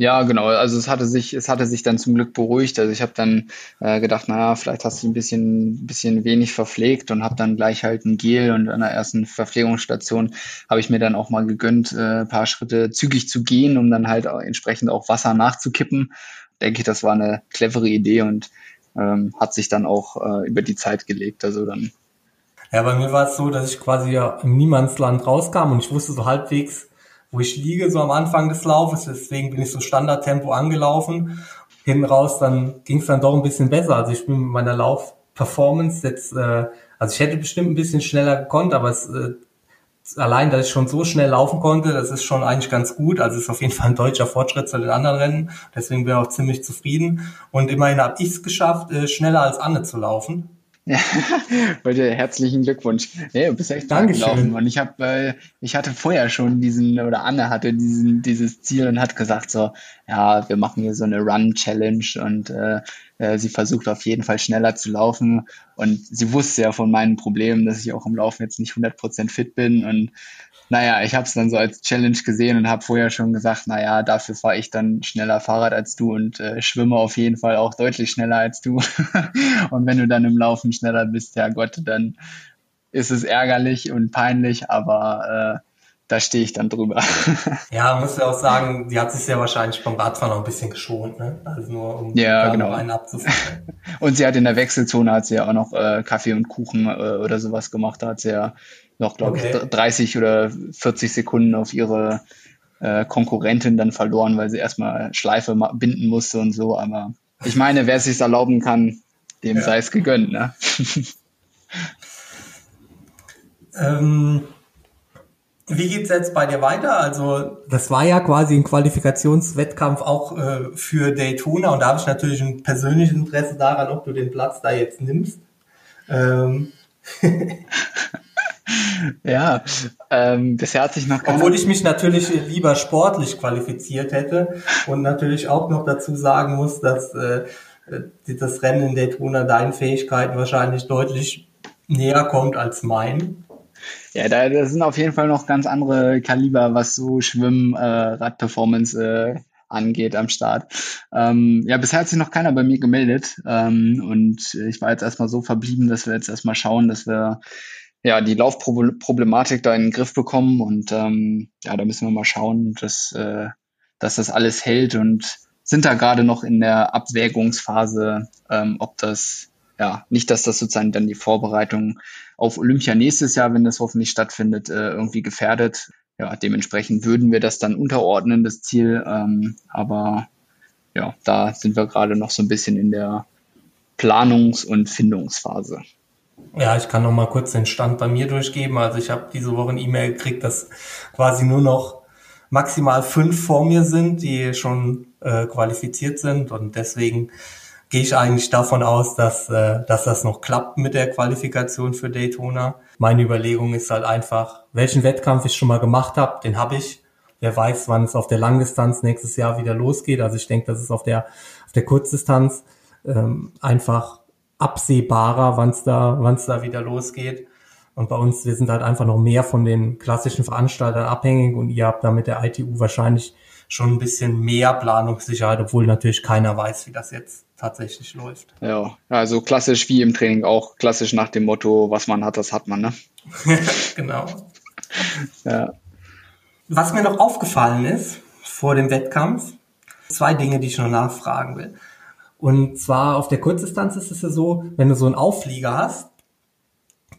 Ja, genau. Also es hatte sich, es hatte sich dann zum Glück beruhigt. Also ich habe dann äh, gedacht, naja, vielleicht hast du ein bisschen, bisschen wenig verpflegt und habe dann gleich halt ein Gel und an der ersten Verpflegungsstation habe ich mir dann auch mal gegönnt, äh, paar Schritte zügig zu gehen, um dann halt auch entsprechend auch Wasser nachzukippen. Denke ich, das war eine clevere Idee und ähm, hat sich dann auch äh, über die Zeit gelegt. Also dann. Ja, bei mir war es so, dass ich quasi ja im Niemandsland rauskam und ich wusste so halbwegs, wo ich liege, so am Anfang des Laufes. Deswegen bin ich so Standardtempo angelaufen. Hinten raus, dann ging es dann doch ein bisschen besser. Also ich bin mit meiner Laufperformance jetzt, äh, also ich hätte bestimmt ein bisschen schneller gekonnt, aber es, äh, allein, dass ich schon so schnell laufen konnte, das ist schon eigentlich ganz gut. Also ist auf jeden Fall ein deutscher Fortschritt zu den anderen Rennen. Deswegen bin ich auch ziemlich zufrieden. Und immerhin habe ich es geschafft, äh, schneller als Anne zu laufen. Ja, heute herzlichen Glückwunsch. Ja, du bist echt gelaufen. Und ich habe, äh, ich hatte vorher schon diesen, oder Anne hatte diesen, dieses Ziel und hat gesagt so, ja, wir machen hier so eine Run-Challenge und äh, äh, sie versucht auf jeden Fall schneller zu laufen. Und sie wusste ja von meinen Problemen, dass ich auch im Laufen jetzt nicht 100% fit bin und naja, ich habe es dann so als Challenge gesehen und habe vorher schon gesagt, naja, dafür fahre ich dann schneller Fahrrad als du und äh, schwimme auf jeden Fall auch deutlich schneller als du. und wenn du dann im Laufen schneller bist, ja Gott, dann ist es ärgerlich und peinlich, aber äh, da stehe ich dann drüber. ja, muss ja auch sagen, die hat sich sehr wahrscheinlich beim Radfahren noch ein bisschen geschont, ne? Also nur um ja, genau. einen abzufahren. und sie hat in der Wechselzone hat sie ja auch noch äh, Kaffee und Kuchen äh, oder sowas gemacht. Da hat sie ja noch, glaube okay. ich, 30 oder 40 Sekunden auf ihre äh, Konkurrentin dann verloren, weil sie erstmal Schleife binden musste und so. Aber ich meine, wer es sich erlauben kann, dem ja. sei es gegönnt. Ne? ähm, wie geht's jetzt bei dir weiter? Also das war ja quasi ein Qualifikationswettkampf auch äh, für Daytona und da habe ich natürlich ein persönliches Interesse daran, ob du den Platz da jetzt nimmst. Ähm. ja, ähm, bisher hat sich noch Obwohl ich mich natürlich lieber sportlich qualifiziert hätte und natürlich auch noch dazu sagen muss, dass äh, das Rennen in Daytona deinen Fähigkeiten wahrscheinlich deutlich näher kommt als mein. Ja, da das sind auf jeden Fall noch ganz andere Kaliber, was so Schwimmen, äh, Radperformance äh, angeht am Start. Ähm, ja, bisher hat sich noch keiner bei mir gemeldet. Ähm, und ich war jetzt erstmal so verblieben, dass wir jetzt erstmal schauen, dass wir ja, die Laufproblematik da in den Griff bekommen und ähm, ja, da müssen wir mal schauen, dass, äh, dass das alles hält und sind da gerade noch in der Abwägungsphase, ähm, ob das, ja, nicht, dass das sozusagen dann die Vorbereitung auf Olympia nächstes Jahr, wenn das hoffentlich stattfindet, äh, irgendwie gefährdet. Ja, dementsprechend würden wir das dann unterordnen, das Ziel. Ähm, aber ja, da sind wir gerade noch so ein bisschen in der Planungs- und Findungsphase. Ja, ich kann noch mal kurz den Stand bei mir durchgeben. Also ich habe diese Woche eine E-Mail gekriegt, dass quasi nur noch maximal fünf vor mir sind, die schon äh, qualifiziert sind und deswegen gehe ich eigentlich davon aus, dass, äh, dass das noch klappt mit der Qualifikation für Daytona. Meine Überlegung ist halt einfach, welchen Wettkampf ich schon mal gemacht habe, den habe ich. Wer weiß, wann es auf der Langdistanz nächstes Jahr wieder losgeht. Also ich denke, das ist auf der, auf der Kurzdistanz ähm, einfach absehbarer, wann es da, wann es da wieder losgeht. Und bei uns, wir sind halt einfach noch mehr von den klassischen Veranstaltern abhängig und ihr habt da mit der ITU wahrscheinlich schon ein bisschen mehr Planungssicherheit, obwohl natürlich keiner weiß, wie das jetzt tatsächlich läuft. Ja, also klassisch wie im Training auch, klassisch nach dem Motto, was man hat, das hat man, ne? genau. Ja. Was mir noch aufgefallen ist vor dem Wettkampf, zwei Dinge, die ich noch nachfragen will. Und zwar auf der Kurzdistanz ist es ja so, wenn du so einen Auflieger hast,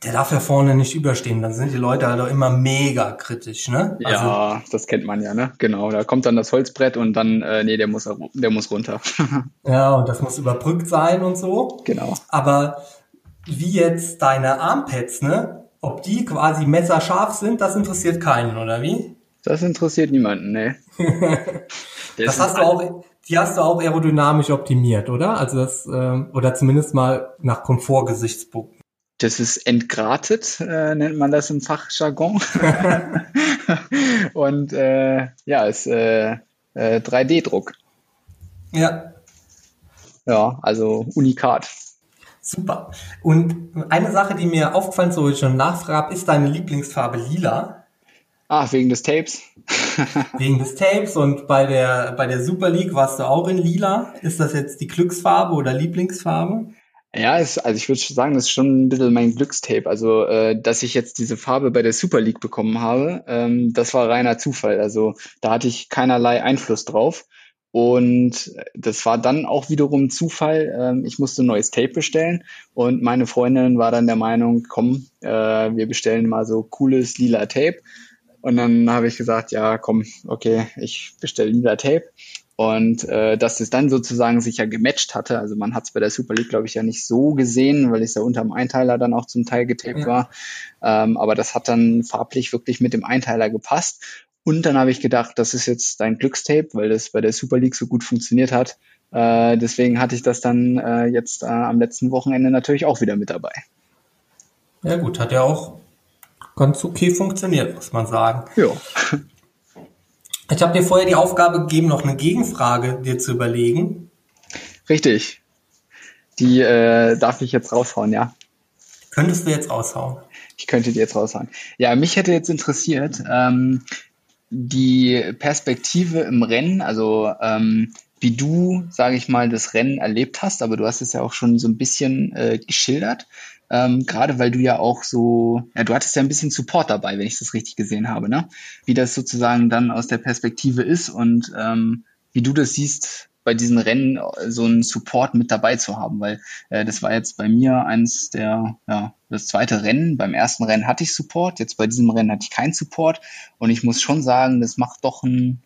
der darf ja vorne nicht überstehen, dann sind die Leute halt auch immer mega kritisch, ne? Also, ja, das kennt man ja, ne? Genau, da kommt dann das Holzbrett und dann, äh, nee, der muss, der muss runter. ja, und das muss überbrückt sein und so. Genau. Aber wie jetzt deine Armpads, ne? Ob die quasi messerscharf sind, das interessiert keinen, oder wie? Das interessiert niemanden, ne? das hast du auch, die hast du auch aerodynamisch optimiert, oder? Also das, äh, oder zumindest mal nach Komfortgesichtspunkten. Das ist entgratet, äh, nennt man das im Fachjargon. Und äh, ja, ist äh, äh, 3D-Druck. Ja. Ja, also Unikat. Super. Und eine Sache, die mir aufgefallen ist, wo ich schon nachfrage, ist deine Lieblingsfarbe lila? Ah, wegen des Tapes. Wegen des Tapes und bei der, bei der Super League warst du auch in lila. Ist das jetzt die Glücksfarbe oder Lieblingsfarbe? Ja, es, also ich würde sagen, das ist schon ein bisschen mein Glückstape. Also, äh, dass ich jetzt diese Farbe bei der Super League bekommen habe, ähm, das war reiner Zufall. Also da hatte ich keinerlei Einfluss drauf. Und das war dann auch wiederum Zufall. Ähm, ich musste ein neues Tape bestellen und meine Freundin war dann der Meinung, komm, äh, wir bestellen mal so cooles lila Tape. Und dann habe ich gesagt, ja, komm, okay, ich bestelle lila Tape. Und äh, dass es dann sozusagen sich ja gematcht hatte, also man hat es bei der Super League, glaube ich, ja nicht so gesehen, weil es ja unterm Einteiler dann auch zum Teil getaped ja. war. Ähm, aber das hat dann farblich wirklich mit dem Einteiler gepasst. Und dann habe ich gedacht, das ist jetzt dein Glückstape, weil das bei der Super League so gut funktioniert hat. Äh, deswegen hatte ich das dann äh, jetzt äh, am letzten Wochenende natürlich auch wieder mit dabei. Ja gut, hat ja auch ganz okay funktioniert, muss man sagen. Ja. Ich habe dir vorher die Aufgabe gegeben, noch eine Gegenfrage dir zu überlegen. Richtig. Die äh, darf ich jetzt raushauen, ja. Könntest du jetzt raushauen? Ich könnte die jetzt raushauen. Ja, mich hätte jetzt interessiert, ähm, die Perspektive im Rennen, also ähm, wie du, sage ich mal, das Rennen erlebt hast, aber du hast es ja auch schon so ein bisschen äh, geschildert ähm, gerade weil du ja auch so, ja, du hattest ja ein bisschen Support dabei, wenn ich das richtig gesehen habe, ne? Wie das sozusagen dann aus der Perspektive ist und ähm, wie du das siehst, bei diesen Rennen so einen Support mit dabei zu haben, weil äh, das war jetzt bei mir eins der, ja, das zweite Rennen. Beim ersten Rennen hatte ich Support, jetzt bei diesem Rennen hatte ich keinen Support und ich muss schon sagen, das macht doch einen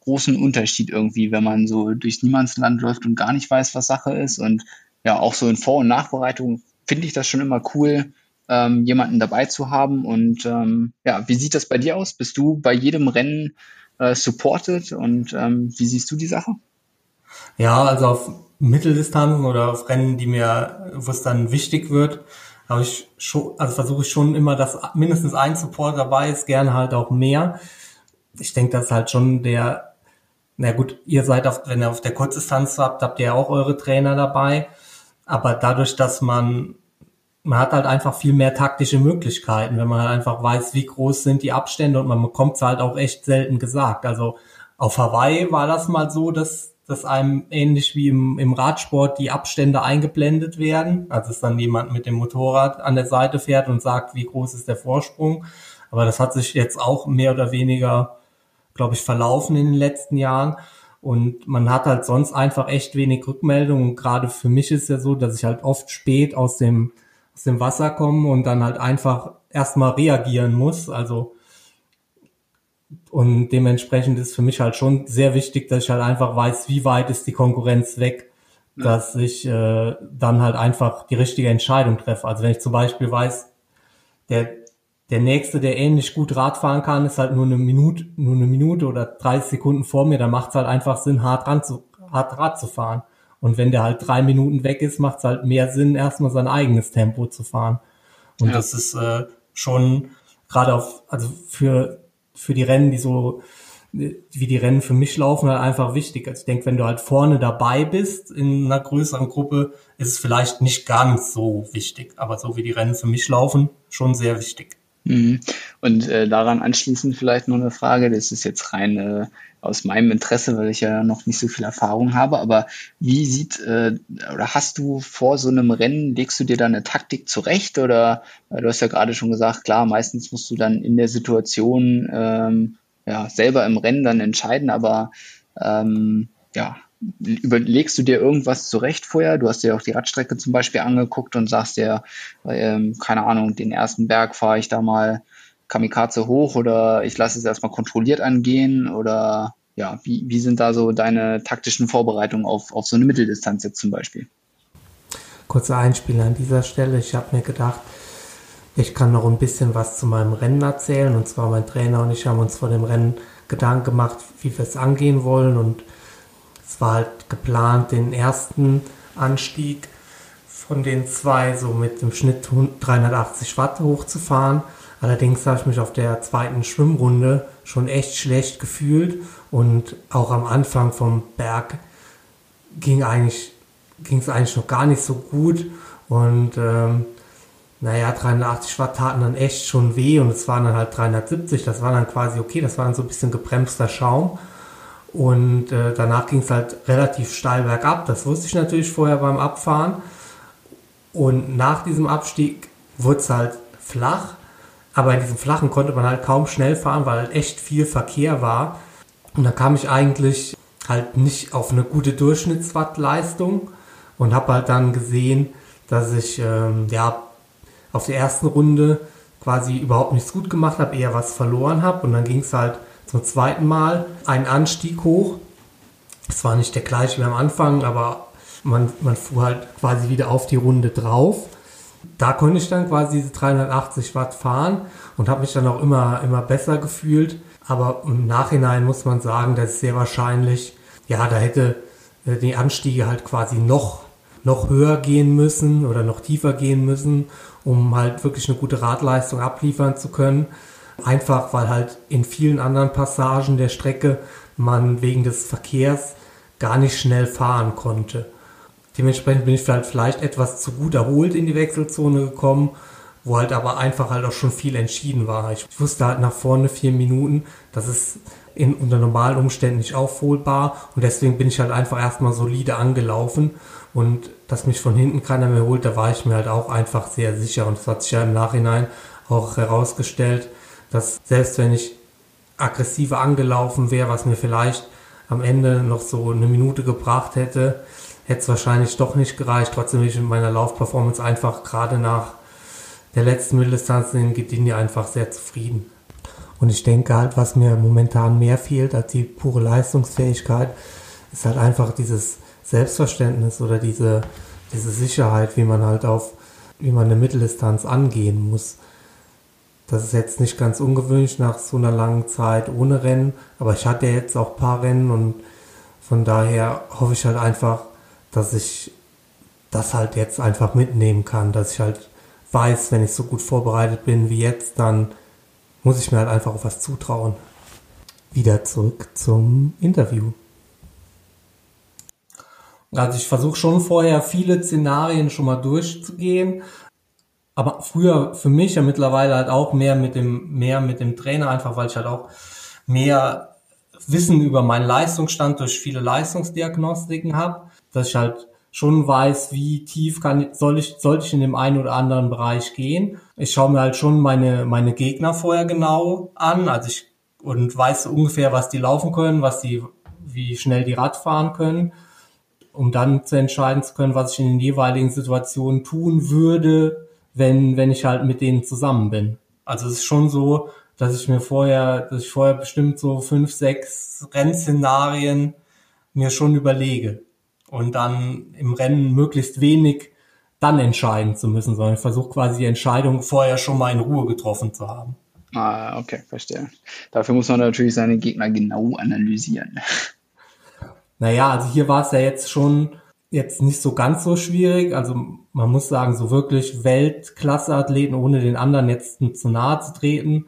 großen Unterschied irgendwie, wenn man so durchs Niemandsland läuft und gar nicht weiß, was Sache ist und ja, auch so in Vor- und Nachbereitung finde ich das schon immer cool, ähm, jemanden dabei zu haben. Und ähm, ja, wie sieht das bei dir aus? Bist du bei jedem Rennen äh, supported und ähm, wie siehst du die Sache? Ja, also auf Mitteldistanzen oder auf Rennen, die mir, wo es dann wichtig wird, habe ich schon, also versuche ich schon immer, dass mindestens ein Support dabei ist, gerne halt auch mehr. Ich denke, das ist halt schon der, na gut, ihr seid auf, wenn ihr auf der Kurzdistanz habt, habt ihr auch eure Trainer dabei. Aber dadurch, dass man, man hat halt einfach viel mehr taktische Möglichkeiten, wenn man halt einfach weiß, wie groß sind die Abstände und man bekommt es halt auch echt selten gesagt. Also auf Hawaii war das mal so, dass, dass einem ähnlich wie im, im Radsport die Abstände eingeblendet werden. Also dass dann jemand mit dem Motorrad an der Seite fährt und sagt, wie groß ist der Vorsprung. Aber das hat sich jetzt auch mehr oder weniger, glaube ich, verlaufen in den letzten Jahren. Und man hat halt sonst einfach echt wenig Rückmeldungen. Und gerade für mich ist ja so, dass ich halt oft spät aus dem, aus dem Wasser komme und dann halt einfach erstmal reagieren muss. Also und dementsprechend ist für mich halt schon sehr wichtig, dass ich halt einfach weiß, wie weit ist die Konkurrenz weg, ja. dass ich äh, dann halt einfach die richtige Entscheidung treffe. Also wenn ich zum Beispiel weiß, der, der nächste, der ähnlich gut Rad fahren kann, ist halt nur eine Minute, nur eine Minute oder 30 Sekunden vor mir, dann macht es halt einfach Sinn, hart, ran zu, hart Rad zu fahren. Und wenn der halt drei Minuten weg ist, macht es halt mehr Sinn, erstmal sein eigenes Tempo zu fahren. Und ja. das ist äh, schon gerade auf, also für für die Rennen, die so wie die Rennen für mich laufen, halt einfach wichtig. Also ich denke, wenn du halt vorne dabei bist in einer größeren Gruppe, ist es vielleicht nicht ganz so wichtig. Aber so wie die Rennen für mich laufen, schon sehr wichtig. Mhm. Und äh, daran anschließend vielleicht nur eine Frage, das ist jetzt rein äh, aus meinem Interesse, weil ich ja noch nicht so viel Erfahrung habe, aber wie sieht äh, oder hast du vor so einem Rennen, legst du dir da eine Taktik zurecht? Oder äh, du hast ja gerade schon gesagt, klar, meistens musst du dann in der Situation ähm, ja, selber im Rennen dann entscheiden, aber ähm, ja, überlegst du dir irgendwas zurecht vorher? Du hast dir auch die Radstrecke zum Beispiel angeguckt und sagst dir, ähm, keine Ahnung, den ersten Berg fahre ich da mal Kamikaze hoch oder ich lasse es erstmal kontrolliert angehen oder ja, wie, wie sind da so deine taktischen Vorbereitungen auf, auf so eine Mitteldistanz jetzt zum Beispiel? Kurzer Einspiel an dieser Stelle. Ich habe mir gedacht, ich kann noch ein bisschen was zu meinem Rennen erzählen. Und zwar mein Trainer und ich haben uns vor dem Rennen Gedanken gemacht, wie wir es angehen wollen. Und es war halt geplant, den ersten Anstieg von den zwei so mit dem Schnitt 380 Watt hochzufahren. Allerdings habe ich mich auf der zweiten Schwimmrunde schon echt schlecht gefühlt und auch am Anfang vom Berg ging eigentlich es eigentlich noch gar nicht so gut. Und ähm, naja, 380 Watt taten dann echt schon weh und es waren dann halt 370, das war dann quasi okay, das war dann so ein bisschen gebremster Schaum und äh, danach ging es halt relativ steil bergab. Das wusste ich natürlich vorher beim Abfahren. Und nach diesem Abstieg wurde es halt flach. Aber in diesem Flachen konnte man halt kaum schnell fahren, weil halt echt viel Verkehr war. Und da kam ich eigentlich halt nicht auf eine gute Durchschnittswattleistung und habe halt dann gesehen, dass ich ähm, ja auf der ersten Runde quasi überhaupt nichts gut gemacht habe, eher was verloren habe. Und dann ging es halt zum zweiten Mal einen Anstieg hoch. Es war nicht der gleiche wie am Anfang, aber man, man fuhr halt quasi wieder auf die Runde drauf. Da konnte ich dann quasi diese 380 Watt fahren und habe mich dann auch immer, immer besser gefühlt. Aber im Nachhinein muss man sagen, dass sehr wahrscheinlich, ja, da hätte äh, die Anstiege halt quasi noch, noch höher gehen müssen oder noch tiefer gehen müssen, um halt wirklich eine gute Radleistung abliefern zu können. Einfach weil halt in vielen anderen Passagen der Strecke man wegen des Verkehrs gar nicht schnell fahren konnte. Dementsprechend bin ich halt vielleicht etwas zu gut erholt in die Wechselzone gekommen, wo halt aber einfach halt auch schon viel entschieden war. Ich wusste halt nach vorne vier Minuten, das ist in, unter normalen Umständen nicht aufholbar und deswegen bin ich halt einfach erstmal solide angelaufen und dass mich von hinten keiner mehr holt, da war ich mir halt auch einfach sehr sicher und das hat sich ja im Nachhinein auch herausgestellt, dass selbst wenn ich aggressiver angelaufen wäre, was mir vielleicht am Ende noch so eine Minute gebracht hätte, hätte es wahrscheinlich doch nicht gereicht. Trotzdem bin ich in meiner Laufperformance einfach gerade nach der letzten Mitteldistanz in Gdyni einfach sehr zufrieden. Und ich denke halt, was mir momentan mehr fehlt als die pure Leistungsfähigkeit, ist halt einfach dieses Selbstverständnis oder diese, diese Sicherheit, wie man halt auf, wie man eine Mitteldistanz angehen muss. Das ist jetzt nicht ganz ungewöhnlich nach so einer langen Zeit ohne Rennen, aber ich hatte jetzt auch ein paar Rennen und von daher hoffe ich halt einfach, dass ich das halt jetzt einfach mitnehmen kann, dass ich halt weiß, wenn ich so gut vorbereitet bin wie jetzt, dann muss ich mir halt einfach auf was zutrauen. Wieder zurück zum Interview. Also ich versuche schon vorher viele Szenarien schon mal durchzugehen, aber früher für mich ja mittlerweile halt auch mehr mit dem, mehr mit dem Trainer, einfach weil ich halt auch mehr Wissen über meinen Leistungsstand durch viele Leistungsdiagnostiken habe, dass ich halt schon weiß, wie tief kann, soll ich, sollte ich in dem einen oder anderen Bereich gehen. Ich schaue mir halt schon meine, meine Gegner vorher genau an, also ich, und weiß ungefähr, was die laufen können, was die, wie schnell die Rad fahren können, um dann zu entscheiden zu können, was ich in den jeweiligen Situationen tun würde, wenn, wenn ich halt mit denen zusammen bin. Also es ist schon so, dass ich mir vorher, dass ich vorher bestimmt so fünf, sechs Rennszenarien mir schon überlege und dann im Rennen möglichst wenig dann entscheiden zu müssen, sondern ich versuche quasi die Entscheidung vorher schon mal in Ruhe getroffen zu haben. Ah, okay, verstehe. Dafür muss man natürlich seine Gegner genau analysieren. Naja, also hier war es ja jetzt schon jetzt nicht so ganz so schwierig. Also man muss sagen, so wirklich Weltklasse-Athleten, ohne den anderen jetzt zu nahe zu treten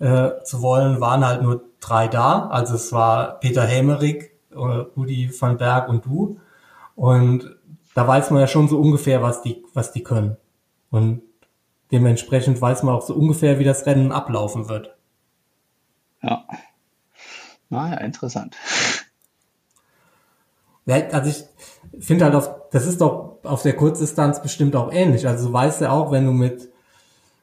äh, zu wollen, waren halt nur drei da. Also es war Peter Helmerich, äh, Rudi van Berg und du. Und da weiß man ja schon so ungefähr, was die, was die können. Und dementsprechend weiß man auch so ungefähr, wie das Rennen ablaufen wird. Ja. Naja, interessant. Ja, also ich finde halt auf, das ist doch auf der Kurzdistanz bestimmt auch ähnlich. Also du weißt ja auch, wenn du mit,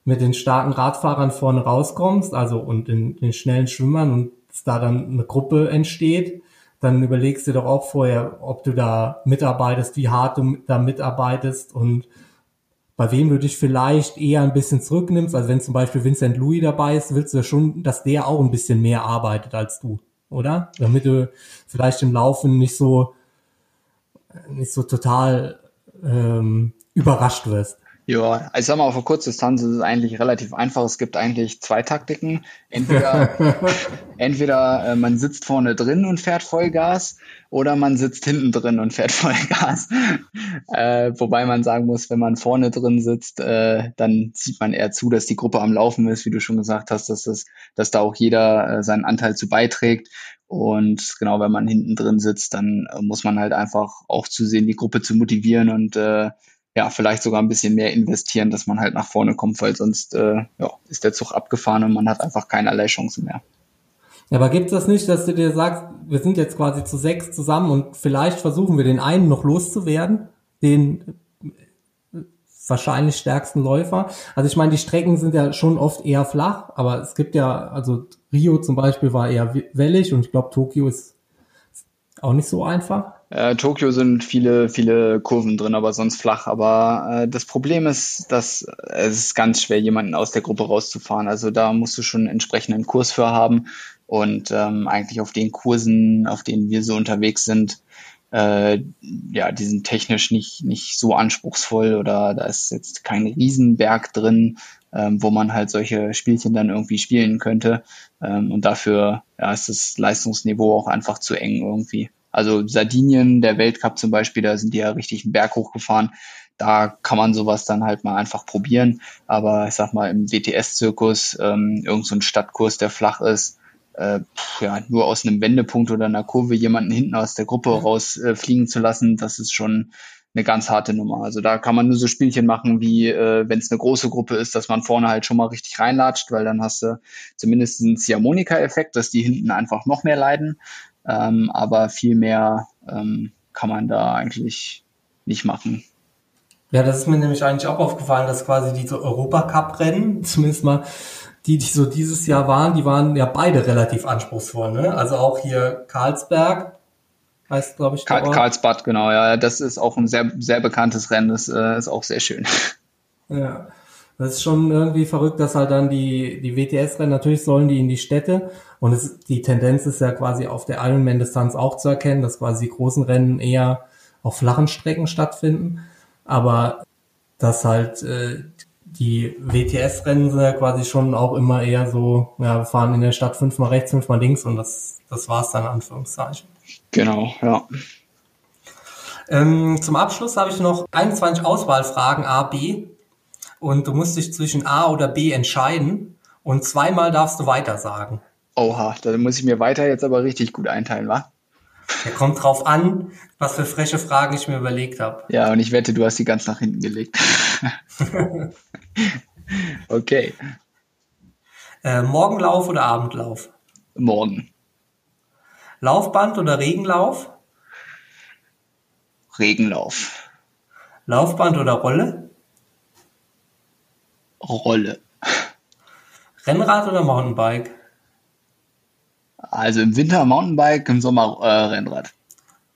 mit den starken Radfahrern vorne rauskommst, also und den, den schnellen Schwimmern und da dann eine Gruppe entsteht, dann überlegst du doch auch vorher, ob du da mitarbeitest, wie hart du da mitarbeitest und bei wem du dich vielleicht eher ein bisschen zurücknimmst. Also wenn zum Beispiel Vincent Louis dabei ist, willst du ja schon, dass der auch ein bisschen mehr arbeitet als du, oder? Damit du vielleicht im Laufen nicht so nicht so total ähm, überrascht wirst. Ja, also ich sag mal, auf Kurzdistanz ist es eigentlich relativ einfach. Es gibt eigentlich zwei Taktiken. Entweder, entweder äh, man sitzt vorne drin und fährt Vollgas oder man sitzt hinten drin und fährt Vollgas. äh, wobei man sagen muss, wenn man vorne drin sitzt, äh, dann sieht man eher zu, dass die Gruppe am Laufen ist, wie du schon gesagt hast, dass, das, dass da auch jeder äh, seinen Anteil zu beiträgt. Und genau, wenn man hinten drin sitzt, dann äh, muss man halt einfach auch zusehen, die Gruppe zu motivieren und äh, ja, vielleicht sogar ein bisschen mehr investieren, dass man halt nach vorne kommt, weil sonst äh, ja, ist der Zug abgefahren und man hat einfach keinerlei Chancen mehr. Ja, aber gibt es das nicht, dass du dir sagst, wir sind jetzt quasi zu sechs zusammen und vielleicht versuchen wir den einen noch loszuwerden, den äh, wahrscheinlich stärksten Läufer. Also ich meine, die Strecken sind ja schon oft eher flach, aber es gibt ja, also Rio zum Beispiel war eher wellig und ich glaube Tokio ist auch nicht so einfach. Äh, Tokio sind viele, viele Kurven drin, aber sonst flach. Aber äh, das Problem ist, dass es ist ganz schwer, jemanden aus der Gruppe rauszufahren. Also da musst du schon einen entsprechenden Kurs für haben. Und ähm, eigentlich auf den Kursen, auf denen wir so unterwegs sind, äh, ja, die sind technisch nicht, nicht so anspruchsvoll oder da ist jetzt kein Riesenberg drin, ähm, wo man halt solche Spielchen dann irgendwie spielen könnte. Ähm, und dafür ja, ist das Leistungsniveau auch einfach zu eng irgendwie. Also Sardinien, der Weltcup zum Beispiel, da sind die ja richtig einen Berg hochgefahren. Da kann man sowas dann halt mal einfach probieren. Aber ich sag mal, im WTS-Zirkus, ähm, irgend so Stadtkurs, der flach ist, äh, ja, nur aus einem Wendepunkt oder einer Kurve jemanden hinten aus der Gruppe rausfliegen äh, zu lassen, das ist schon eine ganz harte Nummer. Also da kann man nur so Spielchen machen, wie äh, wenn es eine große Gruppe ist, dass man vorne halt schon mal richtig reinlatscht, weil dann hast du zumindest einen Ziehharmonika-Effekt, dass die hinten einfach noch mehr leiden. Ähm, aber viel mehr ähm, kann man da eigentlich nicht machen. Ja, das ist mir nämlich eigentlich auch aufgefallen, dass quasi diese Europacup-Rennen, zumindest mal die, die so dieses Jahr waren, die waren ja beide relativ anspruchsvoll. Ne? Also auch hier Karlsberg heißt, glaube ich. Karl, Karlsbad, genau, ja. Das ist auch ein sehr, sehr bekanntes Rennen, das äh, ist auch sehr schön. Ja. Das ist schon irgendwie verrückt, dass halt dann die, die WTS-Rennen, natürlich sollen die in die Städte und es, die Tendenz ist ja quasi auf der Ironman-Distanz auch zu erkennen, dass quasi die großen Rennen eher auf flachen Strecken stattfinden, aber dass halt äh, die WTS-Rennen sind ja quasi schon auch immer eher so, ja, wir fahren in der Stadt fünfmal rechts, fünfmal links und das, das war's dann in Anführungszeichen. Genau, ja. Ähm, zum Abschluss habe ich noch 21 Auswahlfragen A, B und du musst dich zwischen A oder B entscheiden und zweimal darfst du weiter sagen. Oha, da muss ich mir weiter jetzt aber richtig gut einteilen, wa? Ja, kommt drauf an, was für freche Fragen ich mir überlegt habe. Ja, und ich wette, du hast die ganz nach hinten gelegt. okay. Äh, Morgenlauf oder Abendlauf? Morgen. Laufband oder Regenlauf? Regenlauf. Laufband oder Rolle? Rolle. Rennrad oder Mountainbike? Also im Winter Mountainbike, im Sommer äh, Rennrad.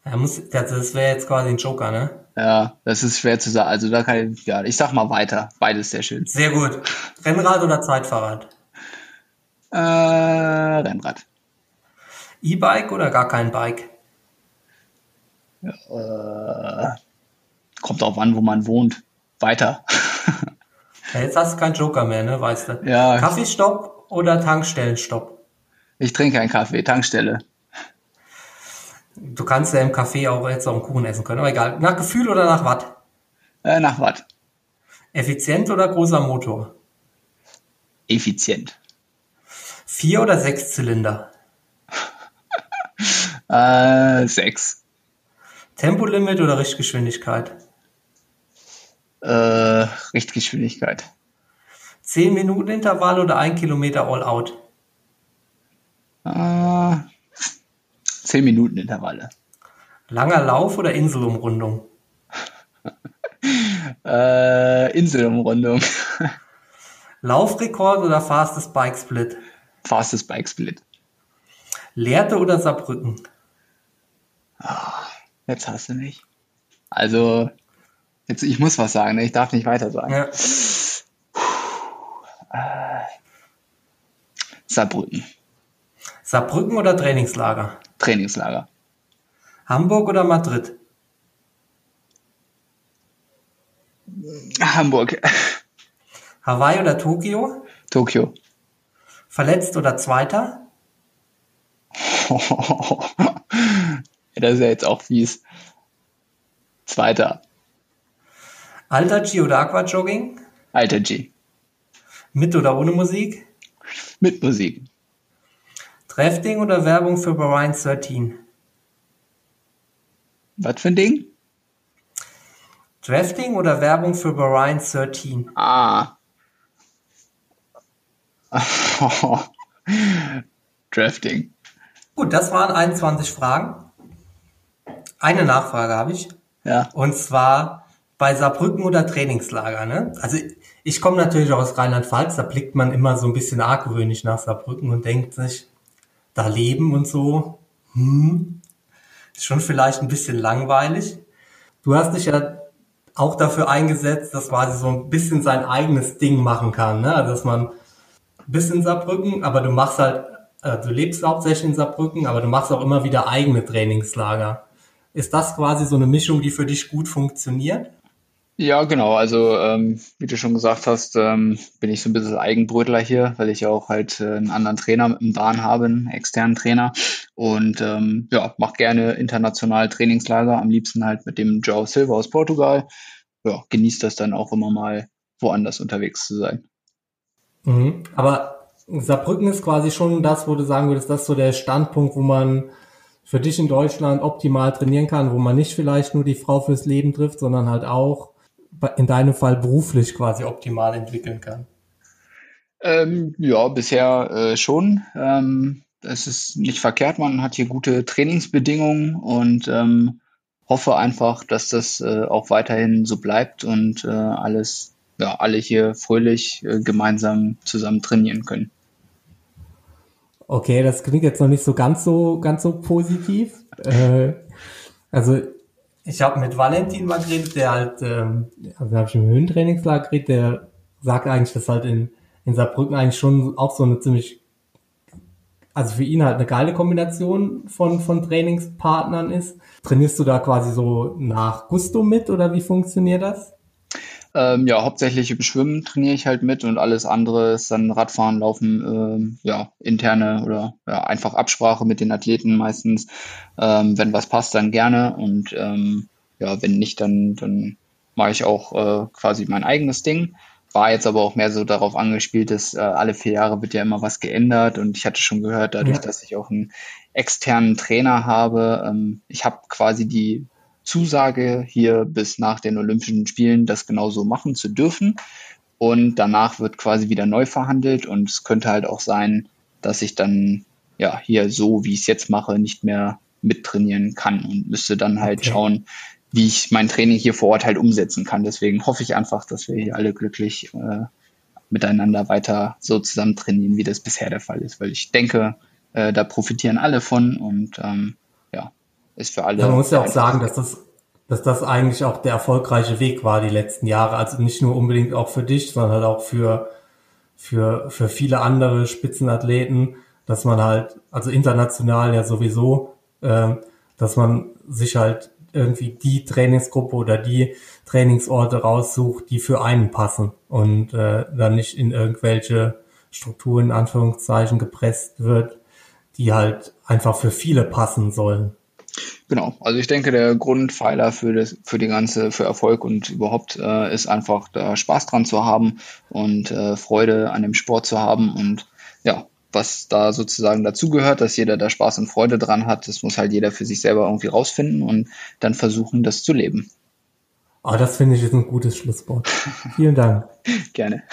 Ja, muss, das, das wäre jetzt quasi ein Joker, ne? Ja, das ist schwer zu sagen. Also da kann ich, ja, ich sag mal weiter. Beides sehr schön. Sehr gut. Rennrad oder Zeitfahrrad? Äh, Rennrad. E-Bike oder gar kein Bike? Äh, kommt drauf an, wo man wohnt. Weiter. Ja, jetzt hast du keinen Joker mehr, ne? Weißt du? Ja. Kaffeestopp oder Tankstellenstopp? Ich trinke keinen Kaffee, Tankstelle. Du kannst ja im Café auch jetzt auch einen Kuchen essen können, aber egal. Nach Gefühl oder nach Watt? Äh, nach Watt. Effizient oder großer Motor? Effizient. Vier oder sechs Zylinder? Äh, sechs. Tempolimit oder Richtgeschwindigkeit? Äh, Richtgeschwindigkeit. 10 Minuten Intervall oder 1 Kilometer All Out? Äh, zehn Minuten Intervalle. Langer Lauf oder Inselumrundung? Äh, Inselumrundung. Laufrekord oder Fastest Bike Split? Fastest Bike Split. Lehrte oder Saarbrücken? Jetzt hast du mich. Also, jetzt, ich muss was sagen, ne? ich darf nicht weiter sagen. Ja. Saarbrücken. Saarbrücken oder Trainingslager? Trainingslager. Hamburg oder Madrid? Hamburg. Hawaii oder Tokio? Tokio. Verletzt oder Zweiter? das ist ja jetzt auch fies. Zweiter. Alter G oder Aquajogging? Alter G. Mit oder ohne Musik? Mit Musik. Drafting oder Werbung für Bahrain 13? Was für ein Ding? Drafting oder Werbung für Bahrain 13? Ah. Drafting. Gut, das waren 21 Fragen. Eine Nachfrage habe ich. Ja. Und zwar bei Saarbrücken oder Trainingslager. Ne? Also ich komme natürlich aus Rheinland-Pfalz, da blickt man immer so ein bisschen argwöhnisch nach Saarbrücken und denkt sich, da leben und so, hm, ist schon vielleicht ein bisschen langweilig. Du hast dich ja auch dafür eingesetzt, dass quasi so ein bisschen sein eigenes Ding machen kann. Ne? Also dass man bis in Saarbrücken, aber du machst halt, äh, du lebst hauptsächlich in Saarbrücken, aber du machst auch immer wieder eigene Trainingslager. Ist das quasi so eine Mischung, die für dich gut funktioniert? Ja, genau. Also, ähm, wie du schon gesagt hast, ähm, bin ich so ein bisschen Eigenbrötler hier, weil ich auch halt äh, einen anderen Trainer mit dem Bahn habe, einen externen Trainer. Und ähm, ja, mache gerne international Trainingslager, am liebsten halt mit dem Joe Silva aus Portugal. Ja, genießt das dann auch immer mal woanders unterwegs zu sein. Mhm. Aber Saarbrücken ist quasi schon das, wo du sagen würdest, das ist so der Standpunkt, wo man für dich in Deutschland optimal trainieren kann, wo man nicht vielleicht nur die Frau fürs Leben trifft, sondern halt auch in deinem Fall beruflich quasi optimal entwickeln kann. Ähm, ja, bisher äh, schon. Ähm, es ist nicht verkehrt, man hat hier gute Trainingsbedingungen und ähm, hoffe einfach, dass das äh, auch weiterhin so bleibt und äh, alles, ja, alle hier fröhlich äh, gemeinsam zusammen trainieren können. Okay, das klingt jetzt noch nicht so ganz so ganz so positiv. Äh, also ich habe mit Valentin mal geredet, der halt, ähm, also habe ich im Höhentrainingslager geredet, der sagt eigentlich, dass halt in, in Saarbrücken eigentlich schon auch so eine ziemlich, also für ihn halt eine geile Kombination von, von Trainingspartnern ist. Trainierst du da quasi so nach Gusto mit oder wie funktioniert das? Ähm, ja, hauptsächlich im Schwimmen trainiere ich halt mit und alles andere ist dann Radfahren, Laufen, ähm, ja, interne oder ja, einfach Absprache mit den Athleten meistens. Ähm, wenn was passt, dann gerne und ähm, ja, wenn nicht, dann, dann mache ich auch äh, quasi mein eigenes Ding. War jetzt aber auch mehr so darauf angespielt, dass äh, alle vier Jahre wird ja immer was geändert und ich hatte schon gehört, dadurch, Ja. dass ich auch einen externen Trainer habe, ähm, ich habe quasi die Zusage, hier bis nach den Olympischen Spielen das genauso machen zu dürfen. Und danach wird quasi wieder neu verhandelt und es könnte halt auch sein, dass ich dann ja hier so, wie ich es jetzt mache, nicht mehr mittrainieren kann und müsste dann halt Okay. schauen, wie ich mein Training hier vor Ort halt umsetzen kann. Deswegen hoffe ich einfach, dass wir hier alle glücklich äh, miteinander weiter so zusammen trainieren, wie das bisher der Fall ist, weil ich denke, äh, da profitieren alle von und ähm, ist für alle. Ja, man muss ja auch sagen, dass das, dass das eigentlich auch der erfolgreiche Weg war die letzten Jahre. Also nicht nur unbedingt auch für dich, sondern halt auch für, für, für viele andere Spitzenathleten, dass man halt, also international ja sowieso, äh, dass man sich halt irgendwie die Trainingsgruppe oder die Trainingsorte raussucht, die für einen passen und äh, dann nicht in irgendwelche Strukturen in Anführungszeichen gepresst wird, die halt einfach für viele passen sollen. Genau, also ich denke, der Grundpfeiler für das, für die ganze, für Erfolg und überhaupt äh, ist einfach da Spaß dran zu haben und äh, Freude an dem Sport zu haben und ja, was da sozusagen dazugehört, dass jeder da Spaß und Freude dran hat, das muss halt jeder für sich selber irgendwie rausfinden und dann versuchen, das zu leben. Ah, das finde ich ist ein gutes Schlusswort. Vielen Dank. Gerne.